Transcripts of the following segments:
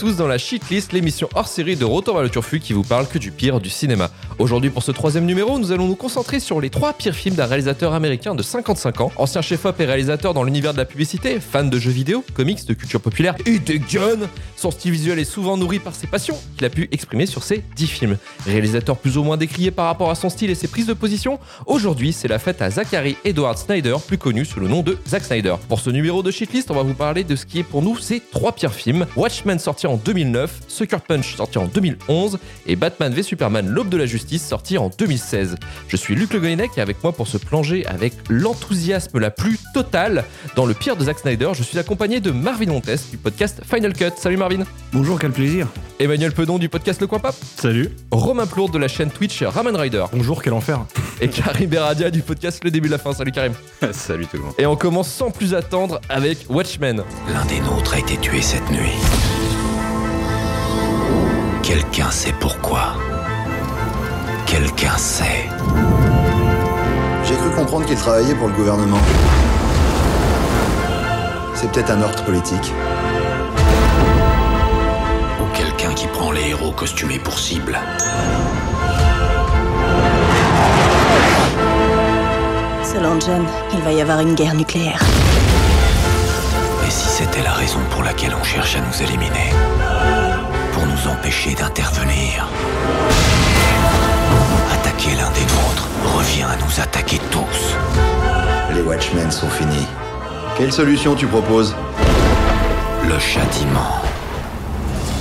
À tous dans la Shitlist, l'émission hors série de Retour le Turfu qui vous parle que du pire du cinéma. Aujourd'hui, pour ce troisième numéro, nous allons nous concentrer sur les trois pires films d'un réalisateur américain de 55 ans, ancien chef-op et réalisateur dans l'univers de la publicité, fan de jeux vidéo, comics, de culture populaire et des guns. Son style visuel est souvent nourri par ses passions qu'il a pu exprimer sur ses 10 films. Réalisateur plus ou moins décrié par rapport à son style et ses prises de position, aujourd'hui, c'est la fête à Zachary Edward Snyder, plus connu sous le nom de Zack Snyder. Pour ce numéro de Shitlist, on va vous parler de ce qui est pour nous ses trois pires films. Watchmen sorti en 2009, Sucker Punch sorti en 2011 et Batman v Superman l'aube de la justice sorti en 2016. Je suis Luc Le Golinec et avec moi pour se plonger avec l'enthousiasme la plus totale dans le pire de Zack Snyder, je suis accompagné de Marvin Montes du podcast Final Cut. Salut Marvin. Bonjour, quel plaisir. Emmanuel Pedon du podcast Le Coin Pop. Salut. Romain Plourde de la chaîne Twitch Ramen Rider. Bonjour, quel enfer. Et Karim Beradia du podcast Le Début de la Fin. Salut Karim. Salut tout le monde. Et on commence sans plus attendre avec Watchmen. L'un des nôtres a été tué cette nuit. Quelqu'un sait pourquoi. Quelqu'un sait. J'ai cru comprendre qu'il travaillait pour le gouvernement. C'est peut-être un ordre politique. Ou quelqu'un qui prend les héros costumés pour cible. Selon John, il va y avoir une guerre nucléaire. Et si c'était la raison pour laquelle on cherche à nous éliminer? Nous empêcher d'intervenir Attaquer l'un des nôtres revient à nous attaquer tous. Les Watchmen sont finis. Quelle solution tu proposes? Le châtiment.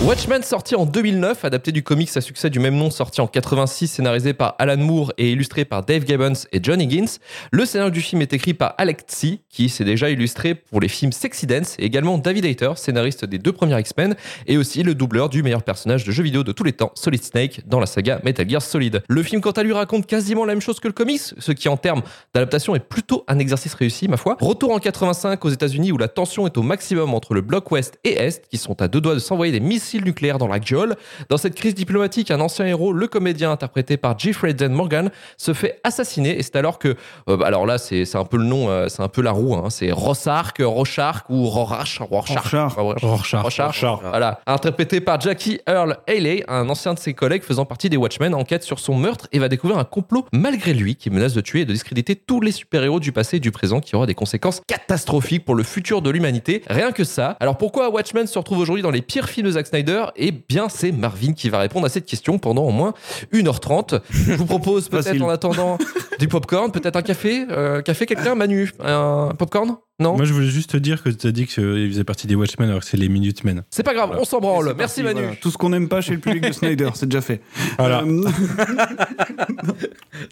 Watchmen sorti en 2009, adapté du comics à succès du même nom sorti en 86, scénarisé par Alan Moore et illustré par Dave Gibbons et John Higgins. Le scénario du film est écrit par Alex Tse, qui s'est déjà illustré pour les films Sexy Dance et également David Hayter, scénariste des deux premiers X-Men et aussi le doubleur du meilleur personnage de jeu vidéo de tous les temps, Solid Snake, dans la saga Metal Gear Solid. Le film quant à lui raconte quasiment la même chose que le comics, ce qui en termes d'adaptation est plutôt un exercice réussi, ma foi. Retour en 85 aux États-Unis où la tension est au maximum entre le bloc ouest et est, qui sont à deux doigts de s'envoyer des missiles nucléaires dans la gueule. Dans cette crise diplomatique, un ancien héros, le comédien interprété par Jeffrey Dean Morgan, se fait assassiner et c'est alors que, euh, bah, alors là c'est un peu le nom, euh, c'est un peu la roue, hein, c'est Rossark, Rochark ou Rorschach, Rorschach. Rorschach, Rorschach, voilà, interprété par Jackie Earl Haley, un ancien de ses collègues faisant partie des Watchmen, enquête sur son meurtre et va découvrir un complot malgré lui qui menace de tuer et de discréditer tous les super-héros du passé et du présent qui aura des conséquences catastrophiques pour le futur de l'humanité. Rien que ça. Alors pourquoi Watchmen se retrouve aujourd'hui dans les pires films de Zack Snyder Eh bien, c'est Marvin qui va répondre à cette question pendant au moins 1h30. Je vous propose peut-être en attendant du popcorn, peut-être un café. Euh, café quelqu'un? Manu Un popcorn? Non Moi, je voulais juste te dire que tu as dit qu'il faisait partie des Watchmen alors que c'est les Minutemen. C'est pas grave, on s'en branle. Merci parti, Manu. voilà. Tout ce qu'on n'aime pas chez le public de Snyder, c'est déjà fait. Voilà. Euh,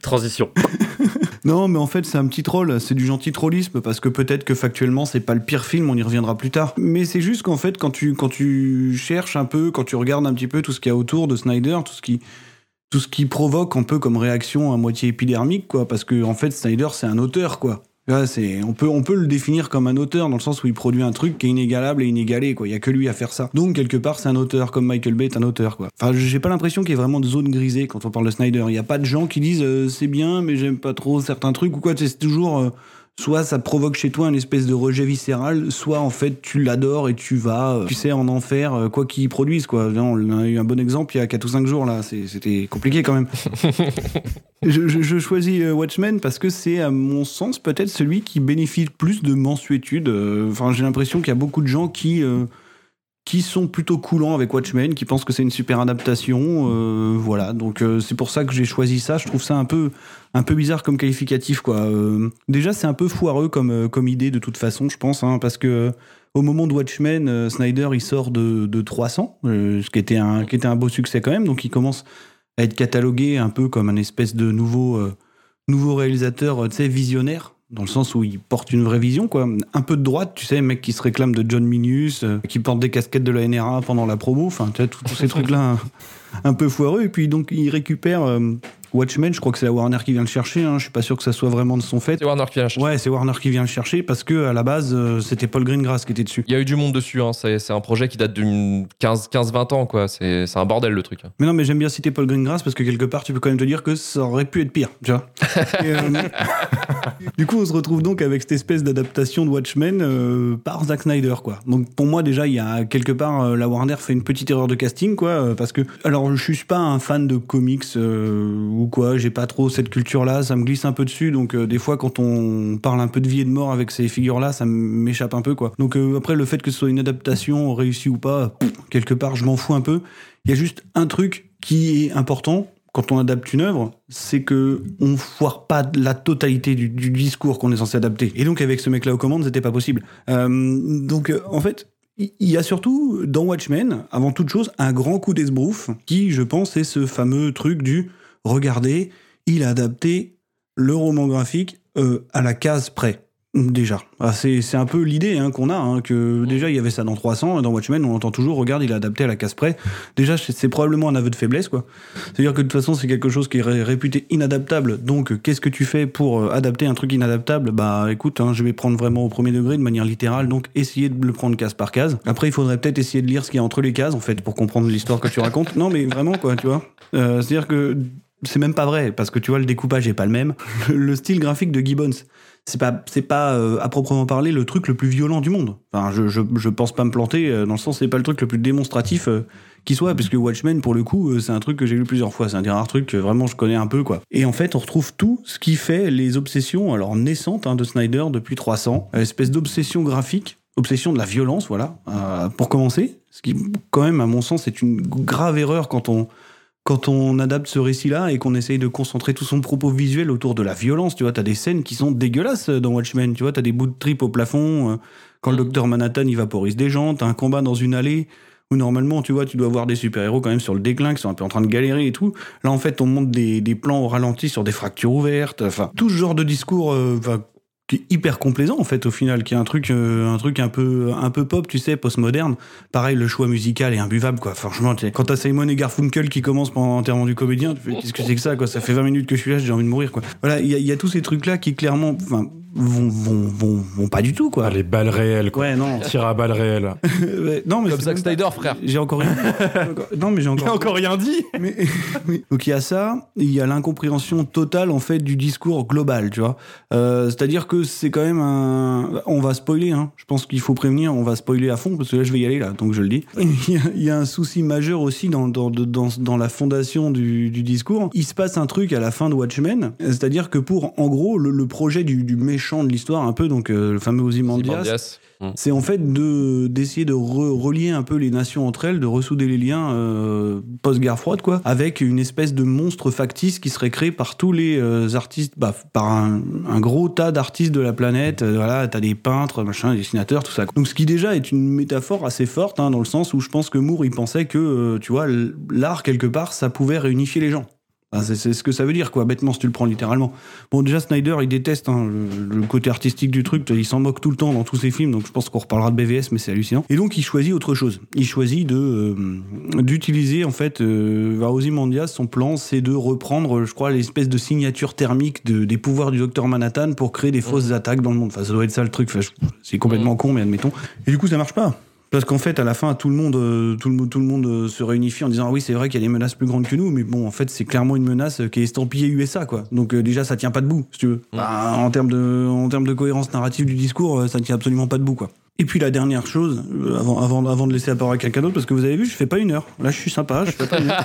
Transition. non, mais en fait, c'est un petit troll. C'est du gentil trollisme parce que peut-être que factuellement, c'est pas le pire film. On y reviendra plus tard. Mais c'est juste qu'en fait, quand tu quand tu cherches un peu, quand tu regardes un petit peu tout ce qu'il y a autour de Snyder, tout ce qui tout ce qui provoque un peu comme réaction à moitié épidermique, quoi. Parce que en fait, Snyder, c'est un auteur, quoi. C'est, on peut, on peut le définir comme un auteur dans le sens où il produit un truc qui est inégalable et inégalé, quoi. Il y a que lui à faire ça. Donc, quelque part, c'est un auteur, comme Michael Bay est un auteur, quoi. Enfin, j'ai pas l'impression qu'il y ait vraiment de zone grisée quand on parle de Snyder. Il y a pas de gens qui disent euh, c'est bien, mais j'aime pas trop certains trucs ou quoi. C'est toujours, euh, soit ça provoque chez toi une espèce de rejet viscéral, soit en fait tu l'adores et tu vas, euh, tu sais, en enfer, euh, quoi qu'il produise, quoi. On a eu un bon exemple il y a 4 ou 5 jours, là. C'était compliqué quand même. je, je- je choisis euh, Watchmen parce que c'est, à mon sens, peut-être celui qui bénéficie le plus de mensuétude. Enfin, j'ai l'impression qu'il y a beaucoup de gens qui. euh, qui sont plutôt coulants avec Watchmen, qui pensent que c'est une super adaptation, euh, voilà. Donc euh, c'est pour ça que j'ai choisi ça. Je trouve ça un peu, un peu bizarre comme qualificatif, quoi. Euh, déjà, c'est un peu foireux comme, euh, comme idée de toute façon, je pense, hein, parce que au moment de Watchmen, Snyder il sort de, de 300, euh, ce qui était un, qui était un beau succès quand même. Donc il commence à être catalogué un peu comme un espèce de nouveau, nouveau réalisateur, tu sais, visionnaire. Dans le sens où il porte une vraie vision, quoi. Un peu de droite, tu sais, mec qui se réclame de John Minus, euh, qui porte des casquettes de la NRA pendant la promo, enfin, tu sais, tous ces trucs-là un, un peu foireux. Et puis donc, il récupère, euh, Watchmen, je crois que c'est la Warner qui vient le chercher. Hein. Je suis pas sûr que ça soit vraiment de son fait. C'est Warner qui vient le chercher. Ouais, c'est Warner qui vient le chercher parce que à la base, euh, c'était Paul Greengrass qui était dessus. Il y a eu du monde dessus, hein. c'est un projet qui date d'une 15-20 ans, quoi. C'est un bordel le truc. Mais non, mais j'aime bien citer Paul Greengrass parce que quelque part, tu peux quand même te dire que ça aurait pu être pire, tu vois. Et, euh, du coup, on se retrouve donc avec cette espèce d'adaptation de Watchmen euh, par Zack Snyder, quoi. Donc pour moi, déjà, il y a quelque part, la Warner fait une petite erreur de casting, quoi, parce que, alors, je suis pas un fan de comics ou quoi, j'ai pas trop cette culture-là, ça me glisse un peu dessus, donc euh, des fois, quand on parle un peu de vie et de mort avec ces figures-là, ça m'échappe un peu, quoi. Donc euh, après, le fait que ce soit une adaptation réussie ou pas, quelque part, je m'en fous un peu. Il y a juste un truc qui est important quand on adapte une œuvre, c'est que on foire pas la totalité du, discours qu'on est censé adapter. Et donc avec ce mec-là aux commandes, c'était pas possible. Euh, donc en fait, il y a surtout dans Watchmen, avant toute chose, un grand coup d'esbrouf qui, je pense, est ce fameux truc du regardez, il a adapté le roman graphique euh, à la case près. Déjà, Ah, c'est un peu l'idée hein, qu'on a, hein, que déjà il y avait ça dans 300, et dans Watchmen on entend toujours, regarde, il a adapté à la case près. Déjà, c'est probablement un aveu de faiblesse, quoi. C'est-à-dire que de toute façon, c'est quelque chose qui est ré- réputé inadaptable. Donc, qu'est-ce que tu fais pour euh, adapter un truc inadaptable? Bah, écoute, hein, je vais prendre vraiment au premier degré, de manière littérale, donc essayer de le prendre case par case. Après, il faudrait peut-être essayer de lire ce qu'il y a entre les cases, en fait, pour comprendre l'histoire que tu racontes. Non, mais vraiment, quoi, tu vois. Euh, C'est-à-dire que c'est même pas vrai, parce que tu vois, le découpage est pas le même. Le, le style graphique de Gibbons, c'est pas, c'est pas euh, à proprement parler le truc le plus violent du monde. Enfin, je, je, pense pas me planter, euh, dans le sens, c'est pas le truc le plus démonstratif euh, qui soit, puisque Watchmen, pour le coup, c'est un truc que j'ai lu plusieurs fois. C'est un des rares trucs que vraiment je connais un peu, quoi. Et en fait, on retrouve tout ce qui fait les obsessions, alors naissantes, hein, de Snyder depuis 300, euh, espèce d'obsession graphique, obsession de la violence, voilà, pour commencer. Ce qui, quand même, à mon sens, est une grave erreur quand on quand on adapte ce récit-là et qu'on essaye de concentrer tout son propos visuel autour de la violence, tu vois, t'as des scènes qui sont dégueulasses euh, dans Watchmen, tu vois, t'as des bouts de trip au plafond, euh, quand le docteur Manhattan il vaporise des gens, t'as un combat dans une allée où normalement, tu vois, tu dois voir des super-héros quand même sur le déclin, qui sont un peu en train de galérer et tout. Là, en fait, on monte des, des plans au ralenti sur des fractures ouvertes, enfin, tout ce genre de discours, euh, qui est hyper complaisant en fait au final qui est un truc euh, un truc un peu un peu pop tu sais postmoderne. Pareil le choix musical est imbuvable quoi. Franchement quand t'as Simon et Garfunkel qui commencent pendant l'enterrement du comédien qu'est-ce que c'est que ça quoi? Ça fait 20 minutes que je suis là j'ai envie de mourir quoi. Voilà il y, y a tous ces trucs là qui clairement vont, vont, vont, vont pas du tout quoi Ah, les balles réelles, quoi. ouais non Tir à balles réelles. Non mais Comme Zack pas- Snyder, frère. j'ai encore rien non mais j'ai encore rien dit mais, oui. Donc il y a ça, il y a l'incompréhension totale en fait du discours global, tu vois. Euh, C'est-à-dire que c'est quand même un, on va spoiler, hein. Je pense qu'il faut prévenir, on va spoiler à fond parce que là je vais y aller là, donc je le dis. Il y a, il y a un souci majeur aussi dans dans dans, dans la fondation du, du discours. Il se passe un truc à la fin de Watchmen, c'est-à-dire que pour en gros le, le projet du, du méchant de l'histoire un peu, donc euh, le fameux Ozymandias. Mm. c'est en fait de d'essayer de re- relier un peu les nations entre elles, de ressouder les liens euh, post-guerre froide, quoi, avec une espèce de monstre factice qui serait créé par tous les euh, artistes, bah, par un, un gros tas d'artistes de la planète. Euh, voilà, t'as des peintres, machin, des dessinateurs, tout ça. Donc, ce qui déjà est une métaphore assez forte, hein, dans le sens où je pense que Moore il pensait que, tu vois, l'art quelque part, ça pouvait réunifier les gens. C'est ce que ça veut dire, quoi, bêtement, si tu le prends littéralement. Bon, déjà, Snyder, il déteste hein, le, le côté artistique du truc, il s'en moque tout le temps dans tous ses films, donc je pense qu'on reparlera de BVS, mais c'est hallucinant. Et donc, il choisit autre chose. Il choisit de euh, d'utiliser, en fait, euh, à Ozymandias, son plan, c'est de reprendre, je crois, l'espèce de signature thermique de, des pouvoirs du docteur Manhattan pour créer des fausses attaques dans le monde. Enfin, ça doit être ça le truc, Enfin, c'est complètement con, mais admettons. Et du coup, ça marche pas. Parce qu'en fait, à la fin, tout le monde, euh, tout le, tout le monde euh, se réunifie en disant ah oui, c'est vrai qu'il y a des menaces plus grandes que nous, mais bon, en fait, c'est clairement une menace qui est estampillée USA, quoi. Donc euh, déjà, ça tient pas debout, si tu veux. Bah, en termes de, en termes de cohérence narrative du discours, ça tient absolument pas debout, quoi. Et puis la dernière chose, avant, avant, avant de laisser la parole à quelqu'un d'autre, parce que vous avez vu, je fais pas une heure. Là, je suis sympa, je fais pas une heure.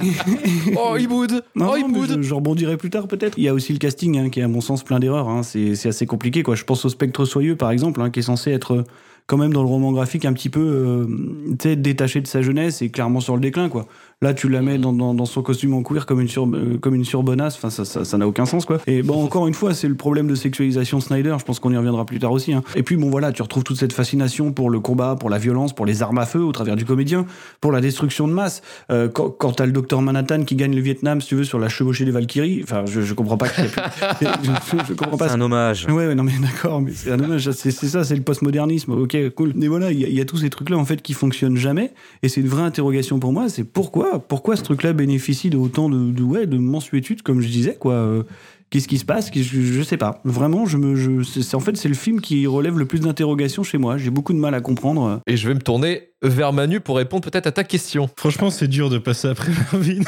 Oh, il boude Non, Oh, il boude je, je rebondirai plus tard peut-être. Il y a aussi le casting hein, qui est à mon sens plein d'erreurs. hein. C'est assez compliqué. Quoi. Je pense au Spectre Soyeux par exemple, hein, qui est censé être quand même dans le roman graphique un petit peu euh, détaché de sa jeunesse et clairement sur le déclin. quoi. Là, tu la mets dans, dans, dans son costume en cuir comme une, sur, euh, comme une surbonasse. Enfin, ça ça- ça n'a aucun sens. quoi. Et bon, encore une fois, c'est le problème de sexualisation de Snyder. Je pense qu'on y reviendra plus tard aussi. hein. Et puis, bon, voilà, tu retrouves toute cette fascination pour le combat, pour la violence, pour les armes à feu au travers du comédien, pour la destruction de masse. Euh, quand quand t'as le docteur Manhattan qui gagne le Vietnam, si tu veux, sur la chevauchée des Valkyries, enfin, je, je comprends pas. plus- je, je- comprends pas. C'est un hommage. Ouais, ouais, non, mais d'accord, mais c'est un dommage. C'est ça, c'est le postmodernisme. Ok, cool. Mais voilà, il y, y a tous ces trucs-là, en fait, qui fonctionnent jamais. Et c'est une vraie interrogation pour moi. C'est pourquoi pourquoi, ce truc-là bénéficie de autant de, de, ouais, de mensuétude, comme je disais, quoi. euh, Qu'est-ce qui se passe je, je sais pas. Vraiment, je me, je, en fait, c'est le film qui relève le plus d'interrogations chez moi. J'ai beaucoup de mal à comprendre. Et je vais me tourner vers Manu pour répondre peut-être à ta question. Franchement, c'est dur de passer après Marvin.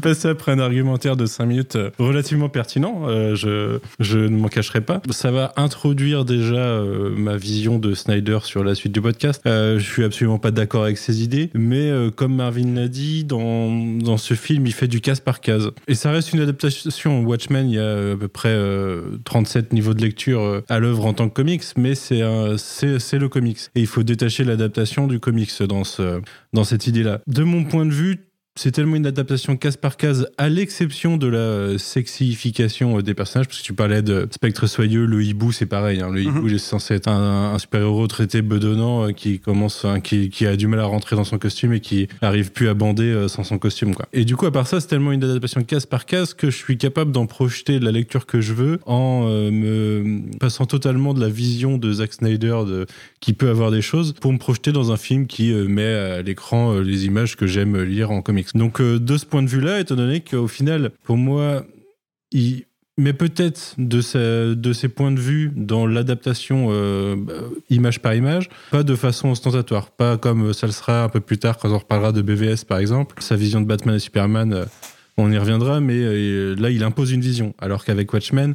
passer après un argumentaire de 5 minutes euh, relativement pertinent, euh, je, ne m'en cacherai pas. Ça va introduire déjà euh, ma vision de Snyder sur la suite du podcast. Euh, je suis absolument pas d'accord avec ses idées, mais comme Marvin l'a dit, dans, dans ce film, il fait du case par case. Et ça reste une adaptation. Watchmen, il y a à peu près euh, 37 niveaux de lecture à l'œuvre en tant que comics, mais c'est le comics. Et il faut détacher l'adaptation du comics dans, ce, dans cette idée-là. De mon point de vue, c'est tellement une adaptation case par case, à l'exception de la sexification euh, des personnages, parce que tu parlais de Spectre Soyeux, le hibou, c'est pareil. hein. Le hibou, il est censé être un, un super-héros traité bedonnant euh, qui commence, hein, qui, qui a du mal à rentrer dans son costume et qui arrive plus à bander euh, sans son costume, quoi. Et du coup, à part ça, c'est tellement une adaptation case par case que je suis capable d'en projeter la lecture que je veux en euh, me passant totalement de la vision de Zack Snyder de, qui peut avoir des choses pour me projeter dans un film qui euh, met à l'écran les images que j'aime lire en comics. Donc euh, de ce point de vue-là, étant donné qu'au final, pour moi, il met peut-être de, ses points de vue dans l'adaptation euh, bah, image par image, pas de façon ostentatoire, pas comme ça le sera un peu plus tard quand on reparlera de BVS par exemple. Sa vision de Batman et Superman, euh, on y reviendra, mais euh, là il impose une vision, alors qu'avec Watchmen,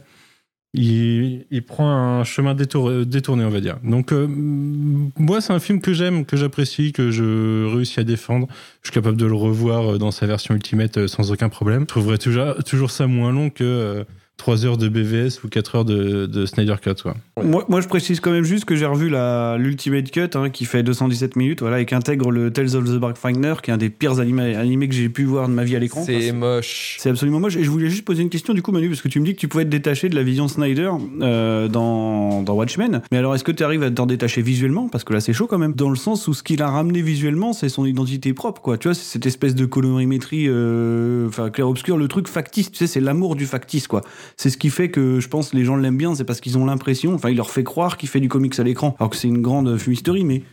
il, il prend un chemin détour- détourné, on va dire. Donc, euh, moi, c'est un film que j'aime, que j'apprécie, que je réussis à défendre. Je suis capable de le revoir euh, dans sa version Ultimate euh, sans aucun problème. Je trouverais toujours, toujours ça moins long que euh, 3 heures de BVS ou 4 heures de, de Snyder Cut. Quoi. Moi, moi, je précise quand même juste que j'ai revu la l'Ultimate Cut hein, qui fait 217 minutes, voilà, et qui intègre le Tales of the Darkfinder, qui est un des pires animés, animés que j'ai pu voir de ma vie à l'écran. C'est Enfin, moche. C'est absolument moche. Et je voulais juste poser une question du coup, Manu, parce que tu me dis que tu pouvais te détacher de la vision Snyder euh, dans, dans Watchmen. Mais alors, est-ce que tu arrives à t'en détacher visuellement? Parce que là, c'est chaud quand même. Dans le sens où ce qu'il a ramené visuellement, c'est son identité propre, quoi. Tu vois, c'est cette espèce de colorimétrie, euh, clair-obscur, le truc factice. Tu sais, c'est l'amour du factice, quoi. C'est ce qui fait que je pense les gens l'aiment bien, c'est parce qu'ils ont l'impression, enfin, il leur fait croire qu'il fait du comics à l'écran, alors que c'est une grande fumisterie, mais.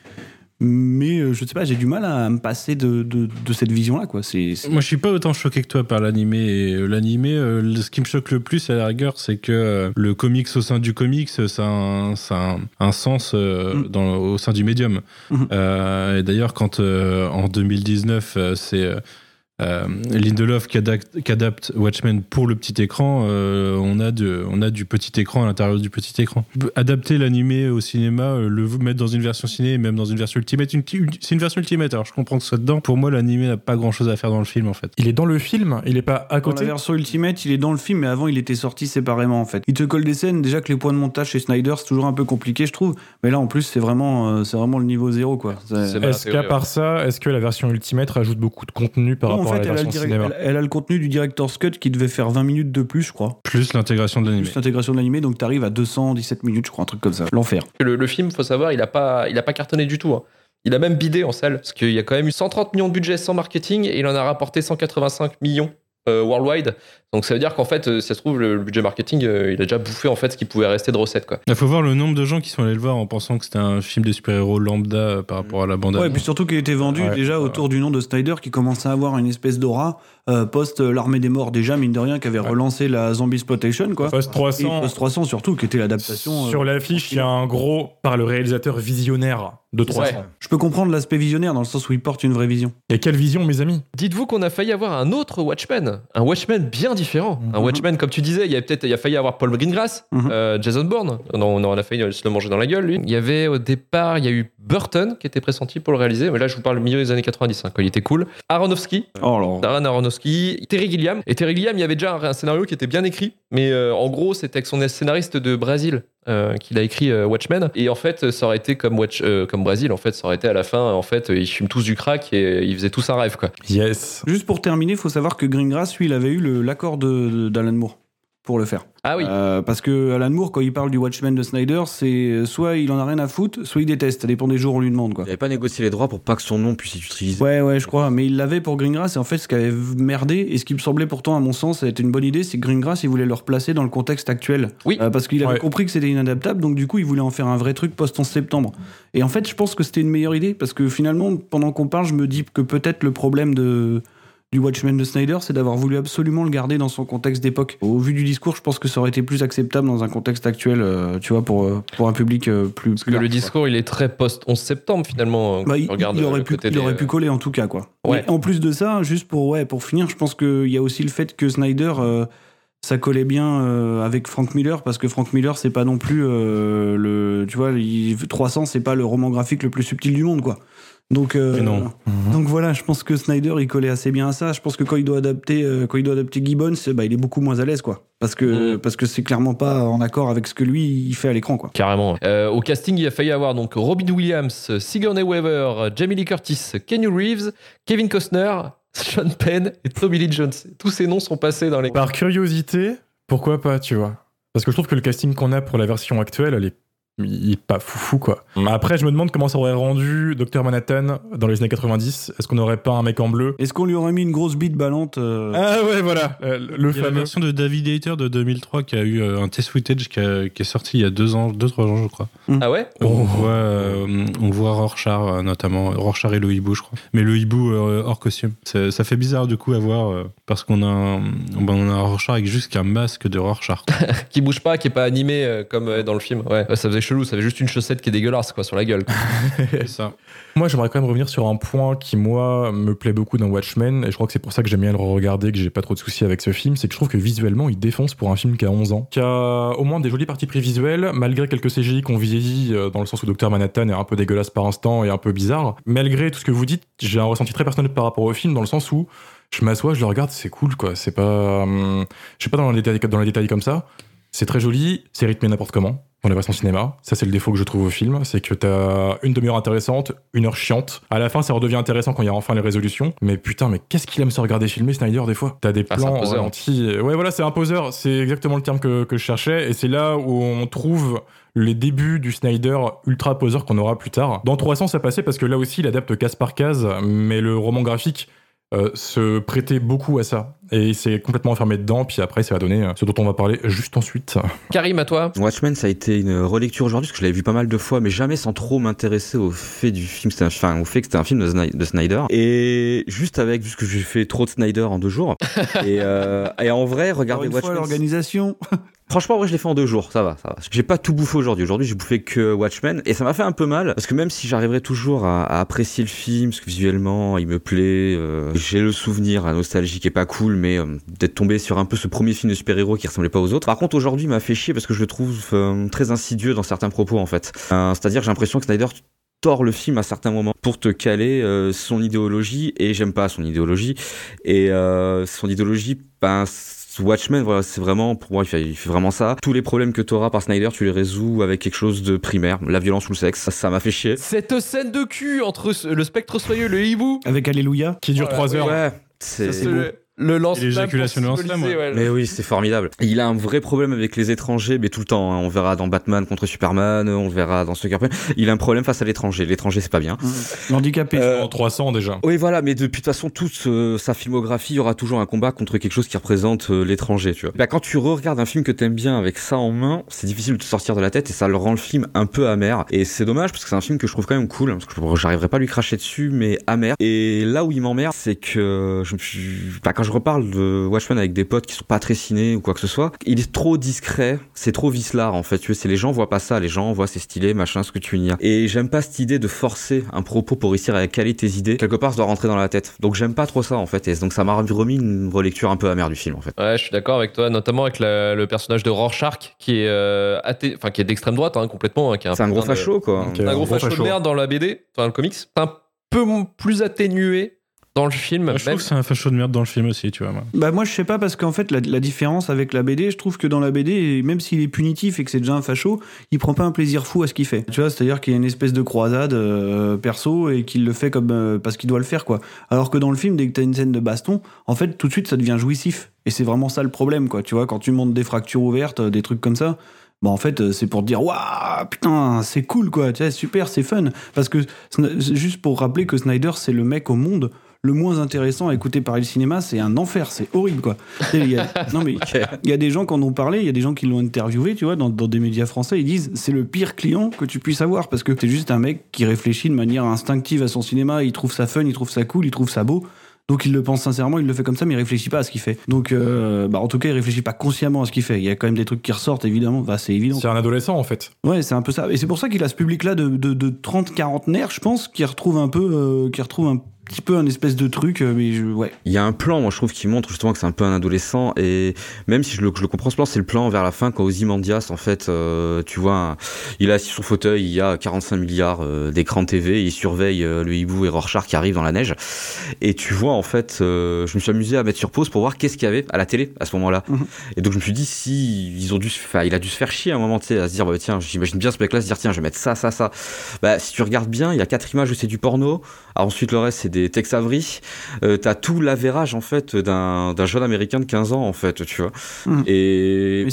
Mais euh, je sais pas, j'ai du mal à me passer de, de, de cette vision-là, quoi. C'est. Moi, je suis pas autant choqué que toi par l'animé. Et euh, l'animé, euh, ce qui me choque le plus, à la rigueur, c'est que le comics au sein du comics, ça a un, ça a un, un sens Mm. dans, au sein du médium. Mhm. Euh, et d'ailleurs, quand euh, en 2019, euh, c'est euh, Lindelof qui adapte, qui adapte Watchmen pour le petit écran, euh, on, a de, on a du petit écran à l'intérieur du petit écran. Adapter l'animé au cinéma, euh, le mettre dans une version ciné, et même dans une version ultimate, une- c'est une version ultimate, alors je comprends que ce soit dedans. Pour moi, l'animé n'a pas grand chose à faire dans le film en fait. Il est dans le film, il est pas à Dans la côté. version Ultimate, il est dans le film, mais avant, il était sorti séparément, en fait. Il te colle des scènes, déjà que les points de montage chez Snyder, c'est toujours un peu compliqué, je trouve. Mais là, en plus, c'est vraiment, euh, c'est vraiment le niveau zéro, quoi. Est-ce qu'à part ça, est-ce que la version Ultimate rajoute beaucoup de contenu par Non, rapport fait, elle a, le version direct- cinéma elle- elle a le contenu du Director's Cut qui devait faire 20 minutes de plus, je crois. Plus l'intégration de l'animé. Plus l'intégration de l'animé, donc t'arrives à 217 minutes, je crois, un truc comme ça. L'enfer. Le, le film, faut savoir, il a pas, il a pas cartonné du tout. hein. Il a même bidé en salle, parce qu'il y a quand même eu 130 millions de budget sans marketing et il en a rapporté 185 millions worldwide. Donc ça veut dire qu'en fait, euh, si ça se trouve, le, le budget marketing, euh, il a déjà bouffé en fait ce qui pouvait rester de recettes. Quoi. Il faut voir le nombre de gens qui sont allés le voir en pensant que c'était un film de super-héros lambda euh, par rapport à la bande Ouais, et puis surtout qu'il était vendu Ouais. déjà autour du nom de Snyder qui commençait à avoir une espèce d'aura euh, post l'armée des morts déjà mine de rien qui avait relancé la zombie exploitation quoi. Post Et 300, Post 300 surtout qui était l'adaptation. euh, sur l'affiche, il y a un gros par le réalisateur visionnaire de 300. Ouais. Je peux comprendre l'aspect visionnaire dans le sens où il porte une vraie vision. Et quelle vision, mes amis? Dites-vous qu'on a failli avoir un autre Watchmen, un Watchmen bien différent. Un Mhm. Watchmen, comme tu disais, il y a peut-être, il a failli avoir Paul Greengrass, euh, Jason Bourne. On, on a failli se le manger dans la gueule, lui. Il y avait au départ, il y a eu Burton qui était pressenti pour le réaliser, mais là je vous parle du milieu des années 90, hein, quand il était cool. Aronofsky, Oh alors. Darren Aronofsky, Terry Gilliam. Et Terry Gilliam, il y avait déjà un, scénario qui était bien écrit, mais euh, en gros, c'était avec son scénariste de Brésil euh, qu'il a écrit euh, Watchmen. Et en fait, ça aurait été comme, Watch, euh, comme Brésil, en fait, ça aurait été à la fin, en fait, ils fument tous du crack et ils faisaient tous un rêve, quoi. Yes. Juste pour terminer, il faut savoir que Greengrass, lui, il avait eu l'accord d'Alan Moore pour le faire. Ah oui. Euh, parce que Alan Moore, quand il parle du Watchmen de Snyder, c'est soit il en a rien à foutre, soit il déteste. Ça dépend des jours où on lui demande, quoi. Il avait pas négocié les droits pour pas que son nom puisse être utilisé. Ouais, ouais, je crois. Mais il l'avait pour Greengrass. Et en fait, ce qui avait merdé, et ce qui me semblait pourtant, à mon sens, ça a été une bonne idée, c'est que Greengrass, il voulait le replacer dans le contexte actuel. Oui. Euh, parce qu'il avait Ouais. compris que c'était inadaptable, donc du coup, il voulait en faire un vrai truc post-11 septembre. Et en fait, je pense que c'était une meilleure idée, parce que finalement, pendant qu'on parle, je me dis que peut-être le problème de du Watchmen de Snyder, c'est d'avoir voulu absolument le garder dans son contexte d'époque. Au vu du discours, je pense que ça aurait été plus acceptable dans un contexte actuel, euh, tu vois, pour, euh, pour un public euh, plus. Parce que le discours, il est très post-11 septembre, finalement. Bah, il, aurait, pu, côté il des, aurait pu coller en tout cas quoi. Ouais. En plus de ça, juste pour ouais pour finir, je pense qu'il y a aussi le fait que Snyder euh, ça collait bien euh, avec Frank Miller parce que Frank Miller c'est pas non plus euh, le tu vois il- 300 c'est pas le roman graphique le plus subtil du monde quoi. Donc euh, non. donc voilà, je pense que Snyder il collait assez bien à ça. Je pense que quand il doit adapter euh, quand il doit adapter Gibbons, bah, il est beaucoup moins à l'aise quoi. Parce que Mhm. parce que c'est clairement pas en accord avec ce que lui il fait à l'écran quoi. Carrément. Euh, au casting, il a failli avoir donc Robin Williams, Sigourney Weaver, Jamie Lee Curtis, Kenny Reeves, Kevin Costner, Sean Penn et Tommy Lee Jones. Tous ces noms sont passés dans les. Par curiosité, pourquoi pas, tu vois? Parce que je trouve que le casting qu'on a pour la version actuelle, elle est, il est pas foufou, quoi. Après, je me demande comment ça aurait rendu Dr Manhattan dans les années 90. Est-ce qu'on n'aurait pas un mec en bleu Est-ce qu'on lui aurait mis une grosse bite ballante euh, Ah ouais, voilà, euh, le Il y a la fameux. version de David Hayter de 2003 qui a eu euh, un test footage qui, a- qui est sorti il y a deux ans, deux trois ans je crois. Ah ouais On voit, euh, on voit Rorschach notamment, Rorschach et le hibou je crois. Mais le hibou euh, hors costume. Ça, ça fait bizarre du coup à voir euh, parce qu'on a, un- ben, on a un Rorschach avec juste un masque de Rorschach. Qui bouge pas, qui est pas animé euh, comme euh, dans le film. Ouais, Ouais, ça faisait chelou. Ça avait juste une chaussette qui est dégueulasse quoi sur la gueule. C'est ça. Moi, j'aimerais quand même revenir sur un point qui, moi, me plaît beaucoup dans Watchmen, et je crois que c'est pour ça que j'aime bien le regarder, que j'ai pas trop de soucis avec ce film, c'est que je trouve que visuellement, il défonce pour un film qui a 11 ans, qui a au moins des jolies parties pris visuelles, malgré quelques CGI qu'on vieillit, euh, dans le sens où Dr Manhattan est un peu dégueulasse par instant et un peu bizarre. Malgré tout ce que vous dites, j'ai un ressenti très personnel par rapport au film, dans le sens où je m'assois, je le regarde, c'est cool, quoi. C'est pas. hum, je sais pas dans les détails, dans les détails comme ça. C'est très joli, c'est rythmé n'importe comment dans la version cinéma. Ça, c'est le défaut que je trouve au film, c'est que t'as une demi-heure intéressante, une heure chiante. À la fin, ça redevient intéressant quand il y a enfin les résolutions. Mais putain, mais qu'est-ce qu'il aime se regarder filmer, Snyder, des fois? T'as des Ah, plans poseur. ralentis. Ouais, voilà, c'est un poseur. C'est exactement le terme que, que je cherchais. Et c'est là où on trouve les débuts du Snyder ultra poseur qu'on aura plus tard. Dans 300, ça passait parce que là aussi, il adapte case par case, mais le roman graphique euh, se prêtait beaucoup à ça. Et il s'est complètement enfermé dedans, puis après, ça va donner euh, ce dont on va parler juste ensuite. Karim, à toi. Watchmen, ça a été une relecture aujourd'hui parce que je l'avais vu pas mal de fois, mais jamais sans trop m'intéresser au fait du film, c'était un- enfin au fait que c'était un film de, Sny- de Snyder. Et juste avec, vu que j'ai fait trop de Snyder en deux jours. et, euh, et en vrai, Encore regardez une fois, Watchmen. l'organisation. Franchement, moi, je l'ai fait en deux jours, ça va, ça va. J'ai pas tout bouffé aujourd'hui. Aujourd'hui, j'ai bouffé que Watchmen, et ça m'a fait un peu mal, parce que même si j'arriverai toujours à, apprécier le film, parce que visuellement, il me plaît, euh, j'ai le souvenir, la nostalgie qui est pas cool, mais euh, d'être tombé sur un peu ce premier film de super-héros qui ressemblait pas aux autres. Par contre, aujourd'hui, m'a fait chier parce que je le trouve euh, très insidieux dans certains propos, en fait. Euh, C'est-à-dire, j'ai l'impression que Snyder tord le film à certains moments pour te caler euh, son idéologie et j'aime pas son idéologie et euh, son idéologie ben Watchmen, voilà, c'est vraiment, pour moi, il fait, il fait vraiment ça. Tous les problèmes que t'auras par Snyder, tu les résous avec quelque chose de primaire, la violence ou le sexe. Ça, m'a fait chier. Cette scène de cul entre le spectre soyeux et le hibou. Avec Alléluia. Qui dure Voilà, 3 oui, heures. Ouais, c'est. Le, de lance-flamme, ouais. Mais oui, c'est formidable. Il a un vrai problème avec les étrangers, mais tout le temps. hein. On verra dans Batman contre Superman, on verra dans Sucker Punch. Il a un problème face à l'étranger. L'étranger, c'est pas bien. L'handicapé. Euh, En 300 déjà. Oui, voilà, mais depuis toute façon, toute euh, sa filmographie, il y aura toujours un combat contre quelque chose qui représente euh, l'étranger, tu vois. Bah, quand tu re-regardes un film que t'aimes bien avec ça en main, c'est difficile de te sortir de la tête et ça le rend le film un peu amer. Et c'est dommage parce que c'est un film que je trouve quand même cool, parce que j'arriverai pas à lui cracher dessus, mais amer. Et là où il m'emmerde, c'est que je me suis... bah, quand je reparle de Watchmen avec des potes qui sont pas très ciné ou quoi que ce soit, il est trop discret, c'est trop vicelard en fait, tu vois, c'est les gens voient pas ça, les gens voient c'est stylé, machin, ce que tu y as. Et j'aime pas cette idée de forcer un propos pour réussir à caler tes idées. Quelque part, ça doit rentrer dans la tête. Donc j'aime pas trop ça en fait, et donc ça m'a remis une relecture un peu amère du film en fait. Ouais, je suis d'accord avec toi, notamment avec la- le personnage de Rorschach qui est euh, athée- enfin qui est d'extrême droite hein, complètement, hein, qui est un, C'est un gros de- facho quoi. Un gros Un gros facho de merde dans la BD, enfin le comics. C'est un peu plus atténué dans le film. Je même- trouve que c'est un facho de merde dans le film aussi, tu vois. moi. Bah moi je sais pas parce qu'en fait la, la différence avec la BD, je trouve que dans la BD, même s'il est punitif et que c'est déjà un facho, il prend pas un plaisir fou à ce qu'il fait. Tu vois, c'est-à-dire qu'il y a une espèce de croisade euh, perso et qu'il le fait comme euh, parce qu'il doit le faire quoi. Alors que dans le film, dès que t'as une scène de baston, en fait tout de suite ça devient jouissif. Et c'est vraiment ça le problème quoi. Tu vois, quand tu montes des fractures ouvertes, des trucs comme ça. Bah en fait euh, c'est pour te dire waouh putain c'est cool quoi tu vois super c'est fun parce que juste pour rappeler que Snyder c'est le mec au monde le moins intéressant à écouter parler le cinéma, c'est un enfer, c'est horrible quoi. Il y a- non mais il y a des gens qui en ont parlé, il y a des gens qui l'ont interviewé, tu vois, dans, dans des médias français, ils disent c'est le pire client que tu puisses avoir parce que t'es juste un mec qui réfléchit de manière instinctive à son cinéma, il trouve ça fun, il trouve ça cool, il trouve ça beau. Donc il le pense sincèrement, il le fait comme ça, mais il réfléchit pas à ce qu'il fait. Donc, euh, bah, en tout cas, il réfléchit pas consciemment à ce qu'il fait. Il y a quand même des trucs qui ressortent, évidemment. Bah, c'est évident. C'est un adolescent en fait. Ouais, c'est un peu ça. Et c'est pour ça qu'il a ce public-là de, de, de 30-40 nerfs, je pense, qui retrouve un peu, euh, qui retrouve un petit peu un espèce de truc, euh, mais je, ouais. Il y a un plan, moi je trouve, qui montre justement que c'est un peu un adolescent et même si je le, je le comprends ce plan, c'est le plan vers la fin quand Ozymandias, en fait, euh, tu vois, un- il est assis sur son fauteuil, il y a 45 milliards euh, d'écrans TV, il surveille euh, le hibou et Rorschach qui arrivent dans la neige et tu vois en fait, je me suis amusé à mettre sur pause pour voir qu'est-ce qu'il y avait à la télé à ce moment-là. Mhm. Et donc je me suis dit si ils ont dû, enfin, il a dû se faire chier à un moment, tu sais, à se dire bah, tiens, j'imagine bien ce mec-là se dire tiens, je vais mettre ça, ça, ça. Bah si tu regardes bien, il y a quatre images où c'est du porno. Alors ensuite le reste c'est des Tex Avery. Euh, t'as tout l'avérage en fait d'un jeune américain de 15 ans en fait, tu vois. Mhm. Et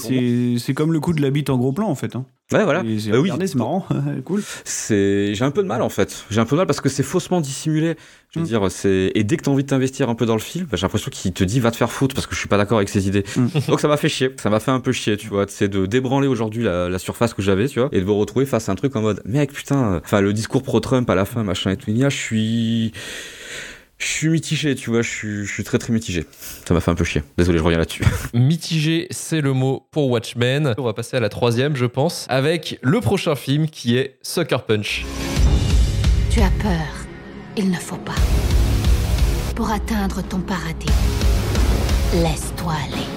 c'est comme le coup de la bite en gros plan, en fait. Hein. ouais voilà. Bah oui. c'est marrant, cool. C'est j'ai un peu de mal en fait. J'ai un peu de mal parce que c'est faussement dissimulé. Je veux Mm. dire, c'est et dès que t'as envie de t'investir un peu dans le film, bah, j'ai l'impression qu'il te dit va te faire foutre parce que je suis pas d'accord avec ses idées. Mm. Donc ça m'a fait chier. Ça m'a fait un peu chier, tu vois. C'est de débranler aujourd'hui la, la surface que j'avais, tu vois, et de me retrouver face à un truc en mode mec putain. euh, Enfin le discours pro Trump à la fin, machin et tout. Il y a, je suis je suis mitigé, tu vois. Je suis je suis très très mitigé. Ça m'a fait un peu chier. Désolé, je reviens là-dessus. Mitigé, c'est le mot pour Watchmen. On va passer à la troisième, je pense, avec le prochain film qui est Sucker Punch. Tu as peur. Il ne faut pas. Pour atteindre ton paradis, laisse-toi aller.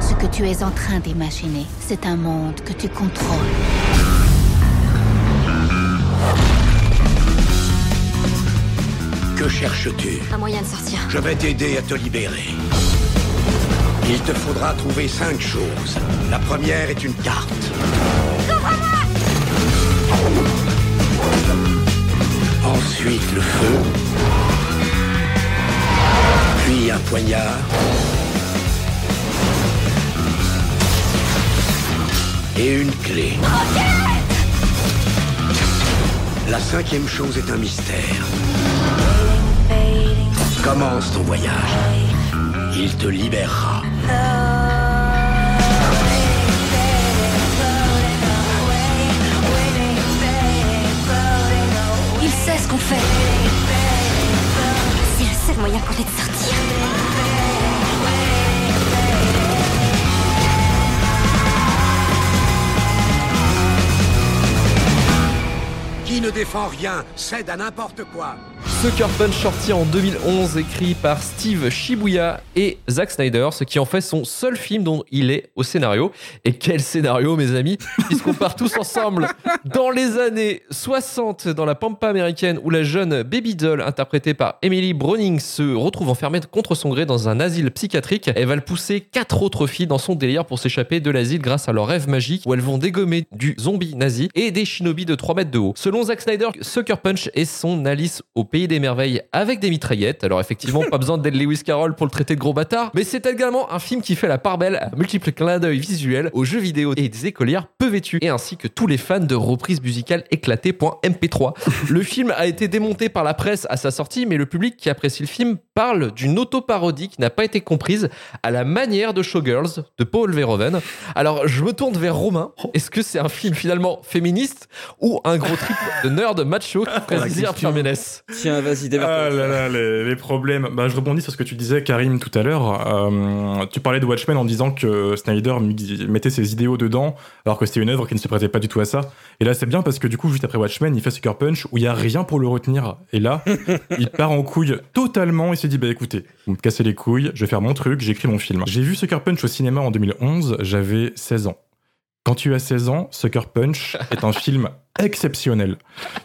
Ce que tu es en train d'imaginer, c'est un monde que tu contrôles. Que cherches-tu Un moyen de sortir. Je vais t'aider à te libérer. Il te faudra trouver cinq choses. La première est une carte. Ensuite le feu. Puis un poignard. Et une clé. La cinquième chose est un mystère. Commence ton voyage. Il te libérera. Il sait ce qu'on fait. C'est le seul moyen qu'on ait de sortir. Qui ne défend rien cède à n'importe quoi. Sucker Punch sorti en 2011, écrit par Steve Shibuya et Zack Snyder, ce qui en fait son seul film dont il est au scénario. Et quel scénario, mes amis, puisqu'on part tous ensemble dans les années 60 dans la pampa américaine où la jeune Baby Doll, interprétée par Emily Browning, se retrouve enfermée contre son gré dans un asile psychiatrique. Elle va le pousser quatre autres filles dans son délire pour s'échapper de l'asile grâce à leur rêve magique où elles vont dégommer du zombie nazi et des shinobi de 3 mètres de haut. Selon Zack Snyder, Sucker Punch est son Alice au pays des merveilles avec des mitraillettes. Alors effectivement, pas besoin d'être Lewis Carroll pour le traiter de gros bâtard, mais c'est également un film qui fait la part belle à multiples clins d'œil visuels aux jeux vidéo et des écolières peu vêtues, et ainsi que tous les fans de reprises musicales éclatées.mp3. le film a été démonté par la presse à sa sortie, mais le public qui apprécie le film parle d'une autoparodie qui n'a pas été comprise à la manière de Showgirls de Paul Verhoeven. Alors je me tourne vers Romain. Est-ce que c'est un film finalement féministe ou un gros trip de nerd macho? Qui ferait plaisir Tiens, vas-y. Ah là là, les, les problèmes. Bah, je rebondis sur ce que tu disais, Karim, tout à l'heure. Euh, tu parlais de Watchmen en disant que Snyder mettait ses idéaux dedans, alors que c'était une œuvre qui ne se prêtait pas du tout à ça. Et là, c'est bien parce que du coup, juste après Watchmen, il fait Sucker Punch où il y a rien pour le retenir. Et là, il part en couille totalement et se dit bah écoutez, vous me cassez les couilles, je vais faire mon truc, j'écris mon film. J'ai vu Sucker Punch au cinéma en 2011, j'avais 16 ans. Quand tu as 16 ans, Sucker Punch est un film exceptionnel.